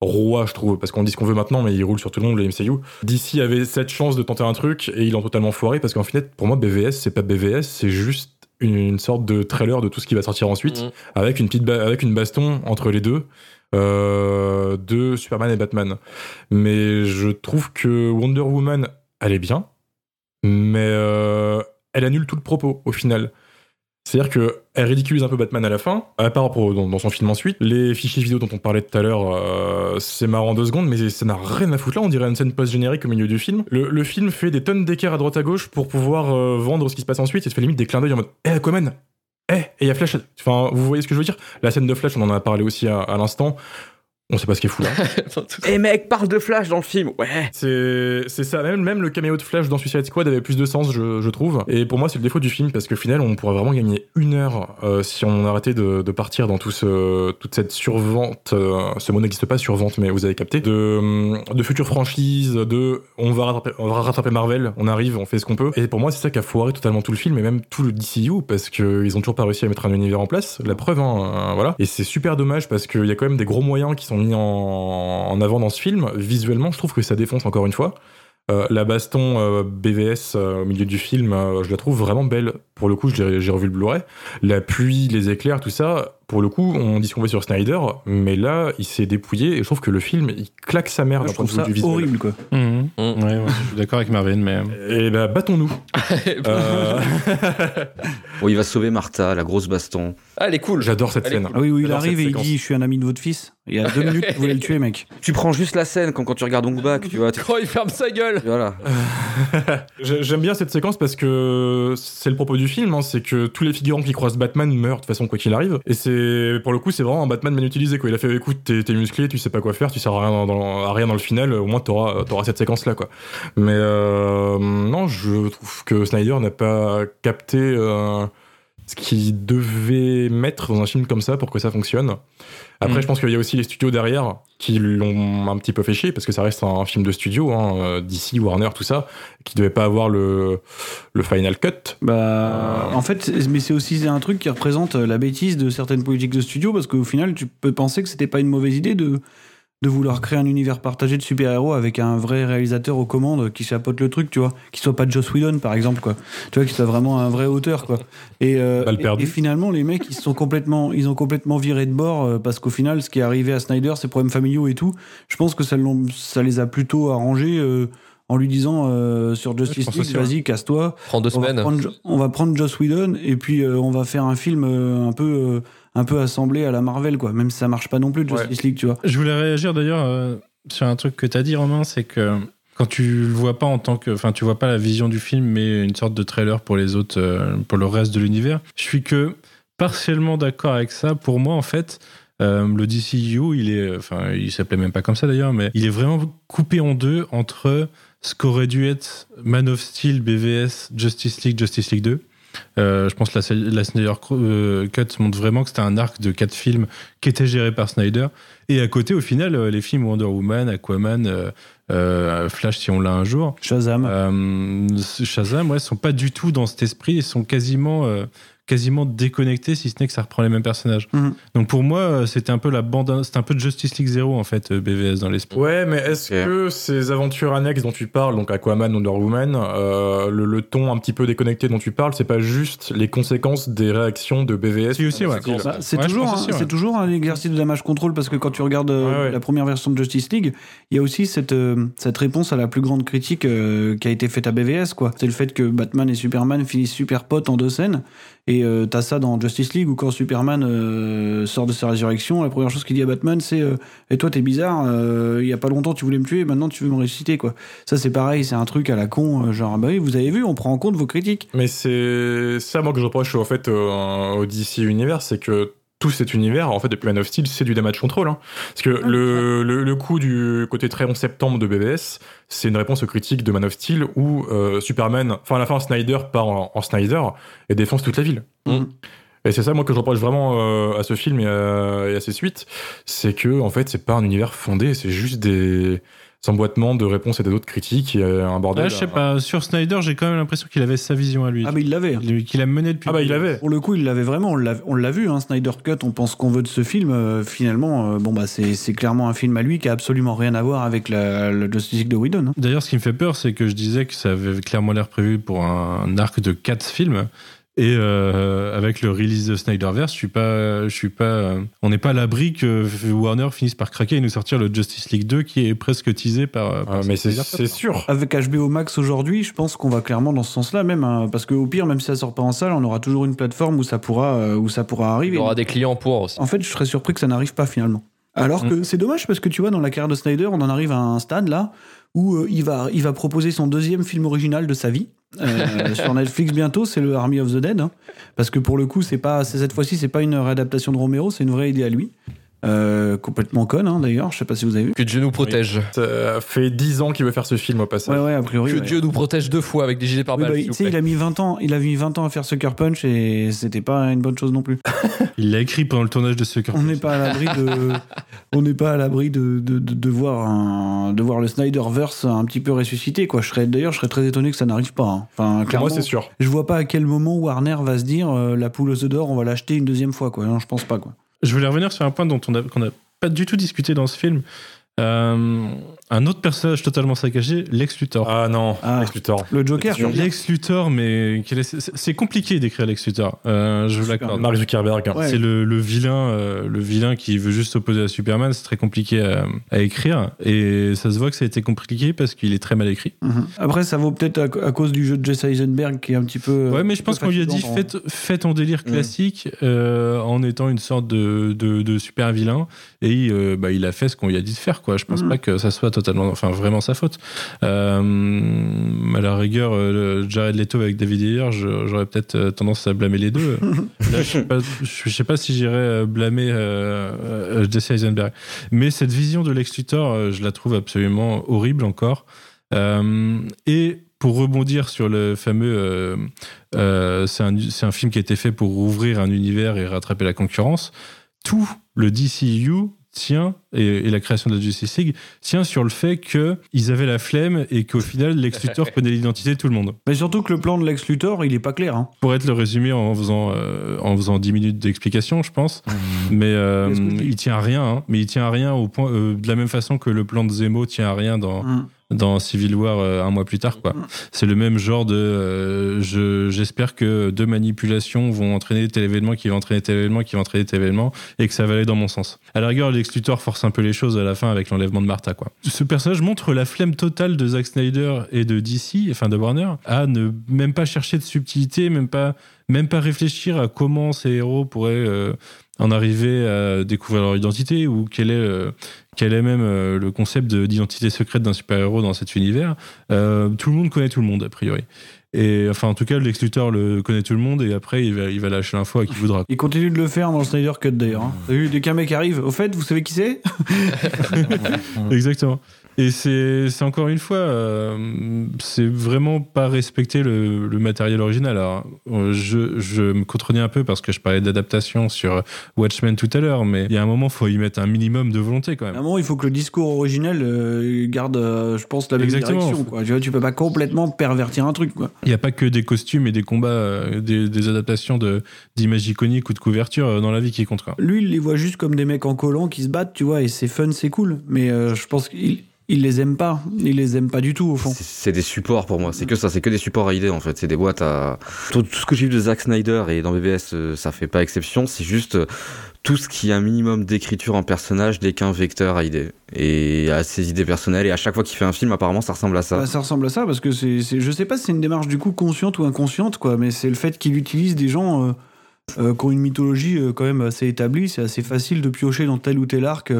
roi, je trouve, parce qu'on dit ce qu'on veut maintenant, mais il roule sur tout le monde, le MCU. DC avait cette chance de tenter un truc et ils l'ont totalement foiré parce qu'en fait, pour moi, BVS, c'est pas BVS, c'est juste une, une sorte de trailer de tout ce qui va sortir ensuite, Mhm. avec une petite ba- avec une baston entre les deux. euh, de Superman et Batman. Mais je trouve que Wonder Woman, elle est bien, mais euh, elle annule tout le propos au final. C'est-à-dire qu'elle ridiculise un peu Batman à la fin, à part pour- dans, son film ensuite. Les fichiers vidéo dont on parlait tout à l'heure, euh, c'est marrant deux secondes, mais ça n'a rien à foutre là. On dirait une scène post-générique au milieu du film. Le, film fait des tonnes d'écarts à droite à gauche pour pouvoir euh, vendre ce qui se passe ensuite et se fait limite des clins d'œil en mode Eh, Aquaman Eh, et il y a Flash. Enfin, vous voyez ce que je veux dire? La scène de Flash, on en a parlé aussi à l'instant. On sait pas ce qui est fou là. Eh mec, parle de Flash dans le film. Ouais. C'est c'est ça, même, même le caméo de Flash dans Suicide Squad avait plus de sens, je, je trouve. Et pour moi, c'est le défaut du film, parce qu'au final, on pourrait vraiment gagner une heure euh, si on arrêtait de, de partir dans tout ce, toute cette survente, euh, ce mot n'existe pas, survente, mais vous avez capté, de, hum, de futures franchises, de on va, rattraper, on va rattraper Marvel, on arrive, on fait ce qu'on peut. Et pour moi, c'est ça qui a foiré totalement tout le film, et même tout le DCU, parce qu'ils ont toujours pas réussi à mettre un univers en place. La preuve, hein, euh, voilà. Et c'est super dommage, parce qu'il y a quand même des gros moyens qui sont mis en, avant dans ce film. Visuellement, je trouve que ça défonce encore une fois. Euh, la baston euh, BVS euh, au milieu du film, je la trouve vraiment belle. Pour le coup, j'ai revu le Blu-ray. La pluie, les éclairs, tout ça, pour le coup, on dit ce qu'on veut sur Snyder, mais là, il s'est dépouillé et je trouve que le film, il claque sa mère Moi, d'un je point trouve de vue ça du visuel. horrible, quoi. Ouais, ouais, je suis d'accord avec Marvin, mais. Et bah, battons-nous. Euh, Bon, il va sauver Martha, la grosse baston. Ah, elle est cool. J'adore cette Elle scène. Ah oui, où il arrive et il dit Je suis un ami de votre fils. Il y a deux minutes, vous voulez le tuer, mec. Tu prends juste la scène quand, quand tu regardes Ong Bak, tu vois. Quand il ferme sa gueule. Voilà. J'ai- J'aime bien cette séquence parce que c'est le propos du film, hein, c'est que tous les figurants qui croisent Batman meurent de toute façon quoi qu'il arrive. Et c'est pour le coup c'est vraiment un Batman bien utilisé quoi. Il a fait écoute t'es musclé, tu sais pas quoi faire, tu sers à rien dans, rien dans le final, au moins t'auras auras cette séquence là quoi. Mais euh, non, je trouve que Snyder n'a pas capté euh, ce qu'il devait mettre dans un film comme ça pour que ça fonctionne. Après, Mm. je pense qu'il y a aussi les studios derrière qui l'ont un petit peu fait chier parce que ça reste un film de studio, hein, euh, DC, Warner, tout ça, qui devait pas avoir le, le final cut. Bah, en fait, mais c'est aussi un truc qui représente la bêtise de certaines politiques de studio parce qu'au final, tu peux penser que c'était pas une mauvaise idée de, de vouloir créer un univers partagé de super-héros avec un vrai réalisateur aux commandes qui chapeaute le truc, tu vois. Qui soit pas Joss Whedon, par exemple, quoi. Tu vois, qui soit vraiment un vrai auteur, quoi. Et, euh, et, finalement, les mecs, ils se sont complètement, ils ont complètement viré de bord euh, parce qu'au final, ce qui est arrivé à Snyder, ses problèmes familiaux et tout, je pense que ça, l'ont- ça les a plutôt arrangés euh, en lui disant euh, sur Justice League, vas-y, casse-toi. Prends deux On va, semaines. prendre, on va prendre Joss Whedon et puis euh, on va faire un film euh, un peu euh, un peu assemblé à la Marvel quoi même si ça marche pas non plus Justice League tu vois Je voulais réagir d'ailleurs euh, sur un truc que tu as dit, Romain, c'est que quand tu le vois pas en tant que. Enfin, tu vois pas la vision du film, mais une sorte de trailer pour les autres, euh, pour le reste de l'univers. Je suis que partiellement d'accord avec ça. Pour moi, en fait. euh, le DCU, il est, enfin, il s'appelait même pas comme ça d'ailleurs, mais il est vraiment coupé en deux entre ce qu'aurait dû être Man of Steel, BVS, Justice League, Justice League 2. Euh, je pense que la, la Snyder euh, Cut montre vraiment que c'était un arc de quatre films qui était géré par Snyder. Et à côté, au final, euh, les films Wonder Woman, Aquaman, euh, Flash, si on l'a un jour, Shazam euh, Shazam, ouais, sont pas du tout dans cet esprit. Ils sont quasiment, quasiment déconnecté, si ce n'est que ça reprend les mêmes personnages. Mhm. Donc pour moi, euh, c'était un peu la bande, c'était un peu de Justice League Zero en fait, euh, BVS dans l'esprit. Ouais, mais est-ce que ces aventures annexes dont tu parles, donc Aquaman, Wonder Woman, euh, le, le ton un petit peu déconnecté dont tu parles, c'est pas juste les conséquences des réactions de BVS Si, aussi, ouais. Bah, c'est Ouais, toujours, ouais. c'est toujours un exercice de damage control parce que quand tu regardes euh, Ouais, ouais. la première version de Justice League, il y a aussi cette, euh, cette réponse à la plus grande critique euh, qui a été faite à BVS. quoi. C'est le fait que Batman et Superman finissent super potes en deux scènes. Et euh, t'as ça dans Justice League où quand Superman euh, sort de sa résurrection, la première chose qu'il dit à Batman c'est euh, Et toi t'es bizarre, euh, il y a pas longtemps tu voulais me tuer, maintenant tu veux me ressusciter. quoi. Ça c'est pareil, c'est un truc à la con, genre bah oui, vous avez vu, on prend en compte vos critiques. Mais c'est ça, moi, que je reproche en fait au DC Universe, c'est que tout cet univers, en fait, depuis Man of Steel, c'est du damage control. hein. Parce que le, le, le coup du côté très 11 septembre de BBS, c'est une réponse aux critiques de Man of Steel où euh, Superman, enfin, à la fin, Snyder part en, en Snyder et défonce toute la ville. Mhm. Et c'est ça, moi, que je reproche vraiment euh, à ce film et à, et à ses suites, c'est que, en fait, c'est pas un univers fondé, c'est juste des emboîtements de réponses et d'autres critiques et un bordel. Ouais, je sais pas, sur Snyder, j'ai quand même l'impression qu'il avait sa vision à lui. Ah mais il l'avait. Il- Qu'il a mené depuis. Ah bah, il avait. Pour le coup, il l'avait vraiment. On l'a, on l'a vu, hein, Snyder Cut. On pense qu'on veut de ce film. euh, finalement, euh, bon bah c'est, c'est clairement un film à lui qui a absolument rien à voir avec la, la Justice League de Whedon. hein. D'ailleurs, ce qui me fait peur, c'est que je disais que ça avait clairement l'air prévu pour un arc de 4 films. Et euh, avec le release de Snyderverse, je suis pas, je suis pas, euh, on n'est pas à l'abri que Warner finisse par craquer et nous sortir le Justice League 2 qui est presque teasé par. par Ah, mais c'est sûr. Avec HBO Max aujourd'hui, je pense qu'on va clairement dans ce sens-là même, hein, parce qu'au pire, même si ça sort pas en salle, on aura toujours une plateforme où ça pourra, euh, où ça pourra Il arriver. y aura des clients pour aussi. En fait, je serais surpris que ça n'arrive pas finalement. Alors que c'est dommage parce que tu vois, dans la carrière de Snyder, on en arrive à un stade là où euh, il, va, il va proposer son deuxième film original de sa vie. euh, sur Netflix bientôt, c'est le Army of the Dead. hein. parce que pour le coup, c'est pas, c'est- cette fois-ci, c'est pas une réadaptation de Romero, c'est une vraie idée à lui. Euh, complètement conne hein, d'ailleurs, je sais pas si vous avez vu. Que Dieu nous protège. Ça fait 10 ans qu'il veut faire ce film au passage. Ouais, ouais, a priori. Que ouais. Dieu nous protège deux fois avec des gilets Oui, bah, tu vous sais, plaît. il a mis 20 ans, il a mis 20 ans à faire Sucker Punch et c'était pas une bonne chose non plus. Il l'a écrit pendant le tournage de Sucker On n'est pas à l'abri de, on n'est pas à l'abri de, de, de, de voir un, de voir le Snyderverse un petit peu ressuscité quoi. Je serais d'ailleurs, je serais très étonné que ça n'arrive pas. hein. Enfin, clairement, moi, c'est sûr. Je vois pas à quel moment Warner va se dire euh, la poule aux œufs d'or, on va l'acheter une deuxième fois quoi. Non, je pense pas quoi. Je voulais revenir sur un point dont on n'a pas du tout discuté dans ce film. Euh, un autre personnage totalement saccagé, Lex Luthor. Ah non, Ah. Lex Luthor. Le Joker. Lex Luthor, mais c'est compliqué d'écrire Lex Luthor. Euh, je vous l'accorde. Mark Zuckerberg. Ouais. C'est le, le vilain, euh, le vilain qui veut juste s'opposer à Superman. C'est très compliqué à, à écrire et ça se voit que ça a été compliqué parce qu'il est très mal écrit. Mhm. Après, ça vaut peut-être à, à cause du jeu de Jesse Eisenberg qui est un petit peu. euh, Ouais, mais je pense qu'on lui a dit faites, faites ton délire Mm. classique euh, en étant une sorte de, de, de super vilain et euh, bah, il a fait ce qu'on lui a dit de faire. Quoi. Je pense Mm. pas que ça soit totalement, enfin vraiment sa faute. Euh, à la rigueur, euh, Jared Leto avec David Ayer, j'aurais peut-être euh, tendance à blâmer les deux. Là, je sais pas, je sais pas si j'irais blâmer euh, Jesse Eisenberg. Mais cette vision de Lex Luthor, je la trouve absolument horrible encore. Euh, et pour rebondir sur le fameux, euh, euh, c'est un, c'est un film qui a été fait pour ouvrir un univers et rattraper la concurrence. Tout le DCU tient, et, et la création de la Justice League, tient sur le fait qu'ils avaient la flemme et qu'au final, Lex Luthor connaît l'identité de tout le monde. Mais surtout que le plan de Lex Luthor, il est pas clair. hein. Pour être le résumé en faisant, euh, en faisant 10 minutes d'explication, je pense. Mais euh, il tient à rien. hein. Mais il tient à rien au point, euh, de la même façon que le plan de Zemo tient à rien dans, Mhm. Dans Civil War euh, un mois plus tard. quoi. C'est le même genre de. euh, je- J'espère que deux manipulations vont entraîner tel événement, qui va entraîner tel événement, qui va entraîner tel événement, et que ça va aller dans mon sens. À la rigueur, Lex force un peu les choses à la fin avec l'enlèvement de Martha. Quoi. Ce personnage montre la flemme totale de Zack Snyder et de DC, enfin de Warner, à ne même pas chercher de subtilité, même pas, même pas réfléchir à comment ces héros pourraient. euh, en arriver à découvrir leur identité ou quel est, euh, quel est même euh, le concept de- d'identité secrète d'un super-héros dans cet univers. Euh, tout le monde connaît tout le monde, a priori. Et enfin, en tout cas, Lex Luthor le connaît tout le monde et après, il va, il va lâcher l'info à qui voudra. Il continue de le faire dans le Snyder Cut d'ailleurs. hein. T'as vu, dès qu'un mec arrive, au fait, vous savez qui c'est? Exactement. Et c'est encore une fois, euh, c'est vraiment pas respecter le, le matériel original. Alors, je, je me contredis un peu parce que je parlais d'adaptation sur Watchmen tout à l'heure, mais il y a un moment, faut y mettre un minimum de volonté quand À un même. moment, il faut que le discours originel euh, garde, euh, je pense, la même Exactement. direction. Quoi. Tu vois, tu peux pas complètement pervertir un truc. Quoi. Il n'y a pas que des costumes et des combats, des, des adaptations de- d'images iconiques ou de couvertures euh, dans la vie qui comptent. quoi. Lui, il les voit juste comme des mecs en collant qui se battent, tu vois, et c'est fun, c'est cool. Mais je pense qu'il il les aime pas. Il les aime pas du tout, au fond. C'est- des supports pour moi, c'est que ça, c'est que des supports à idées en fait, c'est des boîtes à... Tout, tout ce que j'ai vu de Zack Snyder et dans BBS, euh, ça fait pas exception, c'est juste euh, tout ce qui a un minimum d'écriture en personnage n'est qu'un vecteur à idées, et à ses idées personnelles, et à chaque fois qu'il fait un film, apparemment ça ressemble à ça. Bah, ça ressemble à ça parce que c'est, je sais pas si c'est une démarche du coup consciente ou inconsciente, quoi, mais c'est le fait qu'il utilise des gens euh, euh, qui ont une mythologie euh, quand même assez établie. C'est assez facile de piocher dans tel ou tel arc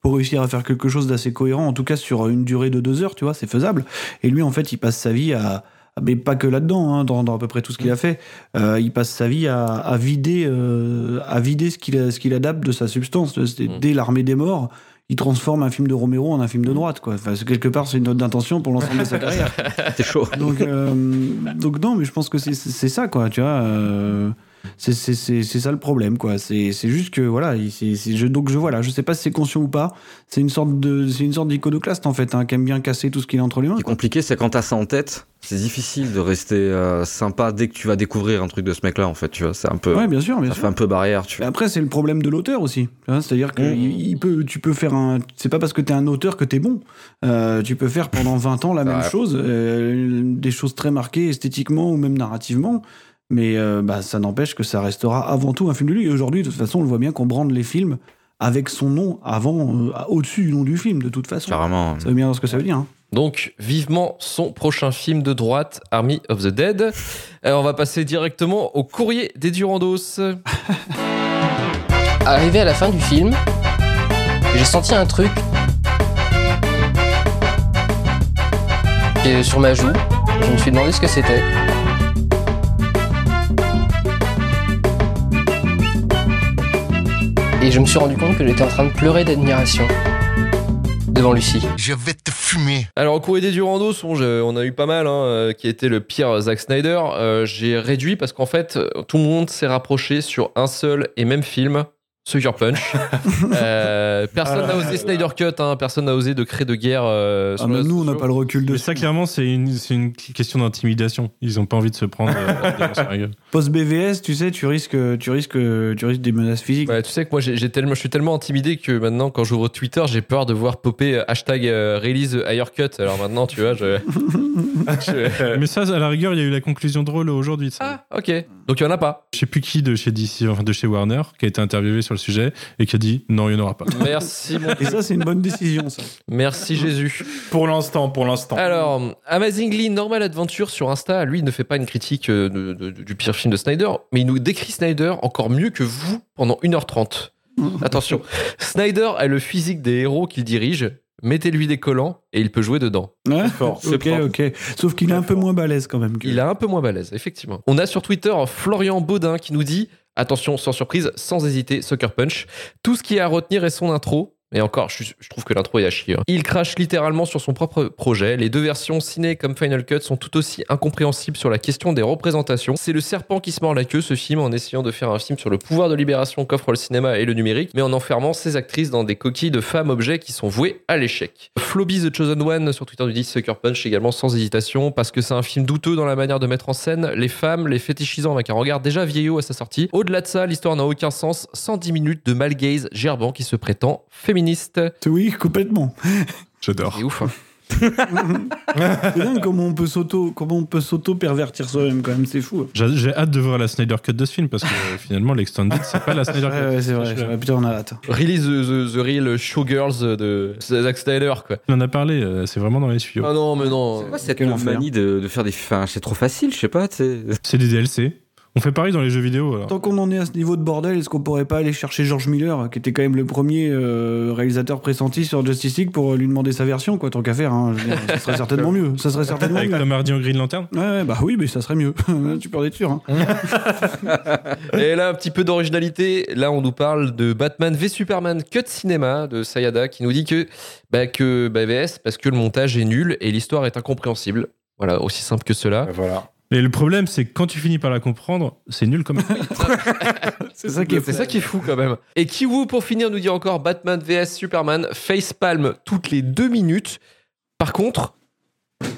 pour réussir à faire quelque chose d'assez cohérent, en tout cas sur une durée de deux heures, tu vois, c'est faisable. Et lui, en fait, il passe sa vie à. Mais pas que là-dedans, hein, dans, dans à peu près tout ce qu'il a fait. Euh, il passe sa vie à, à vider, euh, à vider ce qu'il, a- ce qu'il adapte de sa substance. C'est- Dès l'armée des morts, il transforme un film de Romero en un film de droite. Quoi. Enfin, quelque part, c'est une note d'intention pour l'ensemble de sa carrière. C'est chaud. Donc, euh, donc non, mais je pense que c'est c'est ça, quoi, tu vois. C'est ça le problème, quoi. C'est juste que, voilà, c'est- je, donc je voilà, je sais pas si c'est conscient ou pas. C'est une sorte de, c'est une sorte d'iconoclaste, en fait, hein, qui aime bien casser tout ce qu'il a entre les mains. Ce qui est compliqué, c'est quand t'as ça en tête, c'est difficile de rester euh, sympa dès que tu vas découvrir un truc de ce mec-là, en fait, tu vois, c'est un peu... Ouais, bien sûr, bien ça sûr. fait un peu barrière, tu vois. après, c'est le problème de l'auteur aussi. C'est-à-dire que Mmh. il, il peut, tu peux faire un. C'est pas parce que t'es un auteur que t'es bon. Euh, tu peux faire pendant 20 ans la même Ouais. chose, euh, des choses très marquées esthétiquement ou même narrativement. Mais euh, bah, ça n'empêche que ça restera avant tout un film de lui. Et aujourd'hui, de toute façon, on le voit bien qu'on brande les films avec son nom avant, euh, au-dessus du nom du film, de toute façon. Carrément. Ça veut bien dire ce que ça veut dire. hein. Donc, vivement son prochain film de droite, Army of the Dead. Euh, on va passer directement au courrier des Durandos. Arrivé à la fin du film, j'ai senti un truc Et sur ma joue. Je me suis demandé ce que c'était. Et je me suis rendu compte que j'étais en train de pleurer d'admiration devant Lucie. Je vais te fumer. Alors, au courrier des on, je- on a eu pas mal, hein, euh, qui était le pire Zack Snyder. Euh, J'ai réduit parce qu'en fait, euh, tout le monde s'est rapproché sur un seul et même film. Sucker Punch. Euh, personne n'a osé Snyder Cut, hein, personne n'a osé de créer de guerre. euh, sur Ah, les mais nous, on n'a pas le recul de Mais ça, clairement, c'est une, c'est une question d'intimidation. Ils ont pas envie de se prendre euh, sur. Post BVS, tu sais, tu risques, tu risques, tu risques des menaces physiques. Ouais, tu sais que moi, j'ai j'ai tellement, je suis tellement intimidé que maintenant, quand j'ouvre Twitter, j'ai peur de voir popper euh, hashtag euh, release higher cut. Alors maintenant, tu vois, je. je- Mais ça, à la rigueur, il y a eu la conclusion drôle aujourd'hui. Ah, ok. Donc il y en a pas. Je sais plus qui de chez DC, enfin de chez Warner, qui a été interviewé sur le sujet et qui a dit non, il n'y en aura pas. Merci, mon Et ça, c'est une bonne décision, ça. Merci Jésus. Pour l'instant, pour l'instant. Alors, Amazingly Normal Adventure sur Insta, lui, il ne fait pas une critique euh, de- de- du pire film de Snyder, mais il nous décrit Snyder encore mieux que vous pendant 1h30. Attention, Snyder a le physique des héros qu'il dirige. Mettez-lui des collants et il peut jouer dedans. Ouais, fort, ok, propre. ok. Sauf qu'il est un peu moins balèze quand même. que- Il est un peu moins balèze, effectivement. On a sur Twitter Florian Baudin qui nous dit attention, sans surprise, sans hésiter, Sucker Punch. Tout ce qui est à retenir est son intro. Et encore, je, trouve que l'intro est à chier. hein. Il crache littéralement sur son propre projet. Les deux versions ciné comme Final Cut sont tout aussi incompréhensibles sur la question des représentations. C'est le serpent qui se mord la queue, ce film, en essayant de faire un film sur le pouvoir de libération qu'offre le cinéma et le numérique, mais en enfermant ses actrices dans des coquilles de femmes objets qui sont vouées à l'échec. Floby The Chosen One sur Twitter nous dit Sucker Punch également sans hésitation, parce que c'est un film douteux dans la manière de mettre en scène les femmes, les fétichisant avec un regard déjà vieillot à sa sortie. Au-delà de ça, l'histoire n'a aucun sens. 110 minutes de malgaze gerbant qui se prétend féministe. Oui, complètement. J'adore. C'est ouf. hein. C'est dingue comment on peut s'auto, comment on peut s'auto pervertir soi-même quand même, c'est fou. hein. J'ai j'ai hâte de voir la Snyder Cut de ce film parce que euh, finalement, l'Extended, c'est pas la Snyder Cut. Ouais, ouais, c'est vrai. Putain, on a hâte. Release the, the, the Real Showgirls de Zack Snyder, quoi. On en a parlé, euh, c'est vraiment dans les tuyaux. Ah non, mais non. C'est quoi cette manie de, de faire des. Enfin, c'est trop facile, je sais pas. C'est des DLC. On fait pareil dans les jeux vidéo. Alors. Tant qu'on en est à ce niveau de bordel, est-ce qu'on pourrait pas aller chercher George Miller, qui était quand même le premier euh, réalisateur pressenti sur Justice League, pour lui demander sa version, quoi, tant qu'à faire. Hein, dire, ça serait certainement mieux. Ça serait certainement Avec mieux. Tom Hardy en Green Lantern Ouais, ouais, bah oui, mais ça serait mieux. tu peux en être sûr. Hein. Et là, un petit peu d'originalité. Là, on nous parle de Batman v Superman Cut Cinéma de Sayada qui nous dit que, bah, que bah, VS, parce que le montage est nul et l'histoire est incompréhensible. Voilà, aussi simple que cela. Voilà. Et le problème, c'est que quand tu finis par la comprendre, c'est nul comme. C'est ça qui est C'est ça qui est fou quand même. Et Kiwoo, pour finir, nous dit encore Batman vs Superman, facepalm toutes les deux minutes. Par contre,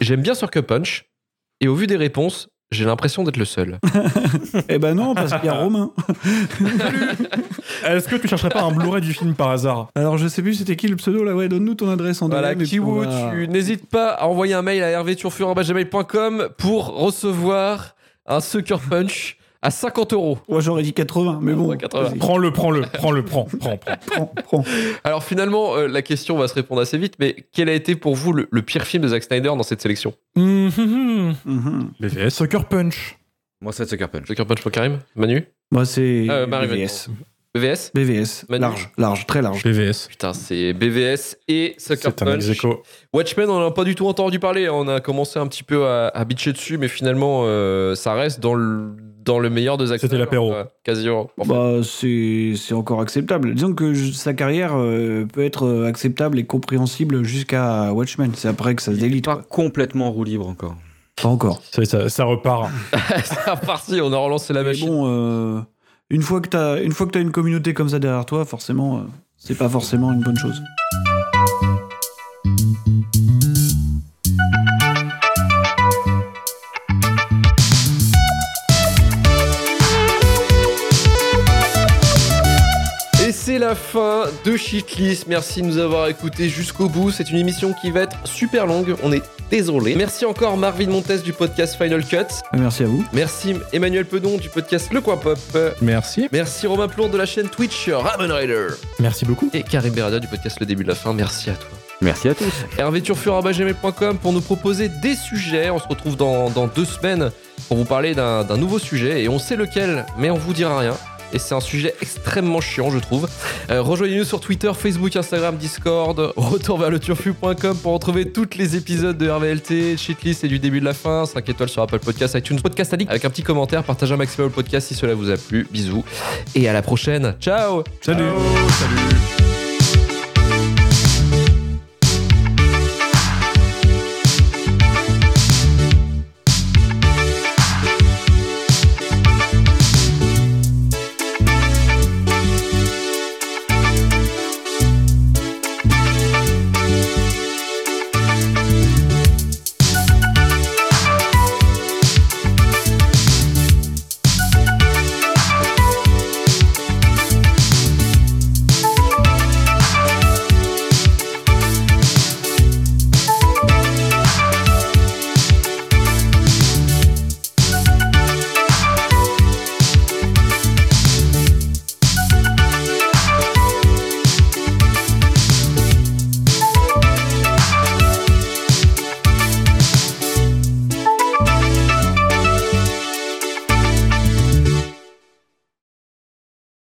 j'aime bien Sucker Punch, Et au vu des réponses, j'ai l'impression d'être le seul. Eh ben non, parce qu'il y a Romain. Est-ce que tu chercherais pas un Blu-ray du film par hasard Alors je sais plus c'était qui le pseudo là, ouais, donne-nous ton adresse en Voilà, DM et puis Kiwo, on va- tu n'hésites pas à envoyer un mail à hervéturfur.gmail.com pour recevoir un Sucker Punch à 50 euros. Ouais, j'aurais dit 80, mais bon. Ouais, 80. vas-y. Prends-le, prends-le, prends-le, prends, prends, prends. Prends, prends. Alors finalement, euh, la question va se répondre assez vite, mais quel a été pour vous le, le pire film de Zack Snyder dans cette sélection? Mhm. Mhm. BVS Sucker Punch. Moi, c'est Sucker Punch. Sucker Punch pour Karim? Manu? Moi c'est Euh, Marie BVS. BVS BVS. Manu. Large, large, très large. BVS. Putain, c'est BVS et Sucker C'est un Punch. Watchmen, on n'a pas du tout entendu parler. On a commencé un petit peu à, à bitcher dessus, mais finalement, euh, ça reste dans le, dans le meilleur de Zack C'était l'apéro. quoi. Quasiment. Enfin, Bah, c'est c'est encore acceptable. Disons que je- sa carrière euh, peut être euh, acceptable et compréhensible jusqu'à Watchmen. C'est après que ça se délite. Pas quoi. complètement en roue libre encore. Pas encore. Ça, ça, ça repart. c'est reparti, on a relancé la Mais machine. bon, euh, une fois que que t'as une communauté comme ça derrière toi, forcément, euh, c'est pas forcément une bonne chose. Fin de Shitlist. Merci de nous avoir écoutés jusqu'au bout. C'est une émission qui va être super longue. On est désolé. Merci encore Marvin Montes du podcast Final Cut. Merci à vous. Merci Emmanuel Pedon du podcast Le Coin Pop. Merci. Merci Romain Plourde de la chaîne Twitch Ramen Rider. Merci beaucoup. Et Karim Berada du podcast Le Début de la Fin. Merci à toi. Merci à tous. hervéturfur.gmail.com pour nous proposer des sujets. On se retrouve dans, dans deux semaines pour vous parler d'un nouveau sujet et on sait lequel, mais on vous dira rien. Et c'est un sujet extrêmement chiant, je trouve. Euh, Rejoignez-nous sur Twitter, Facebook, Instagram, Discord, retour vers le turfu.com pour retrouver tous les épisodes de RVLT, Shitlist et du début de la fin. 5 étoiles sur Apple Podcast, iTunes, Podcast Addict, avec un petit commentaire. Partagez un maximum le podcast si cela vous a plu. Bisous et à la prochaine. Ciao Salut. Salut.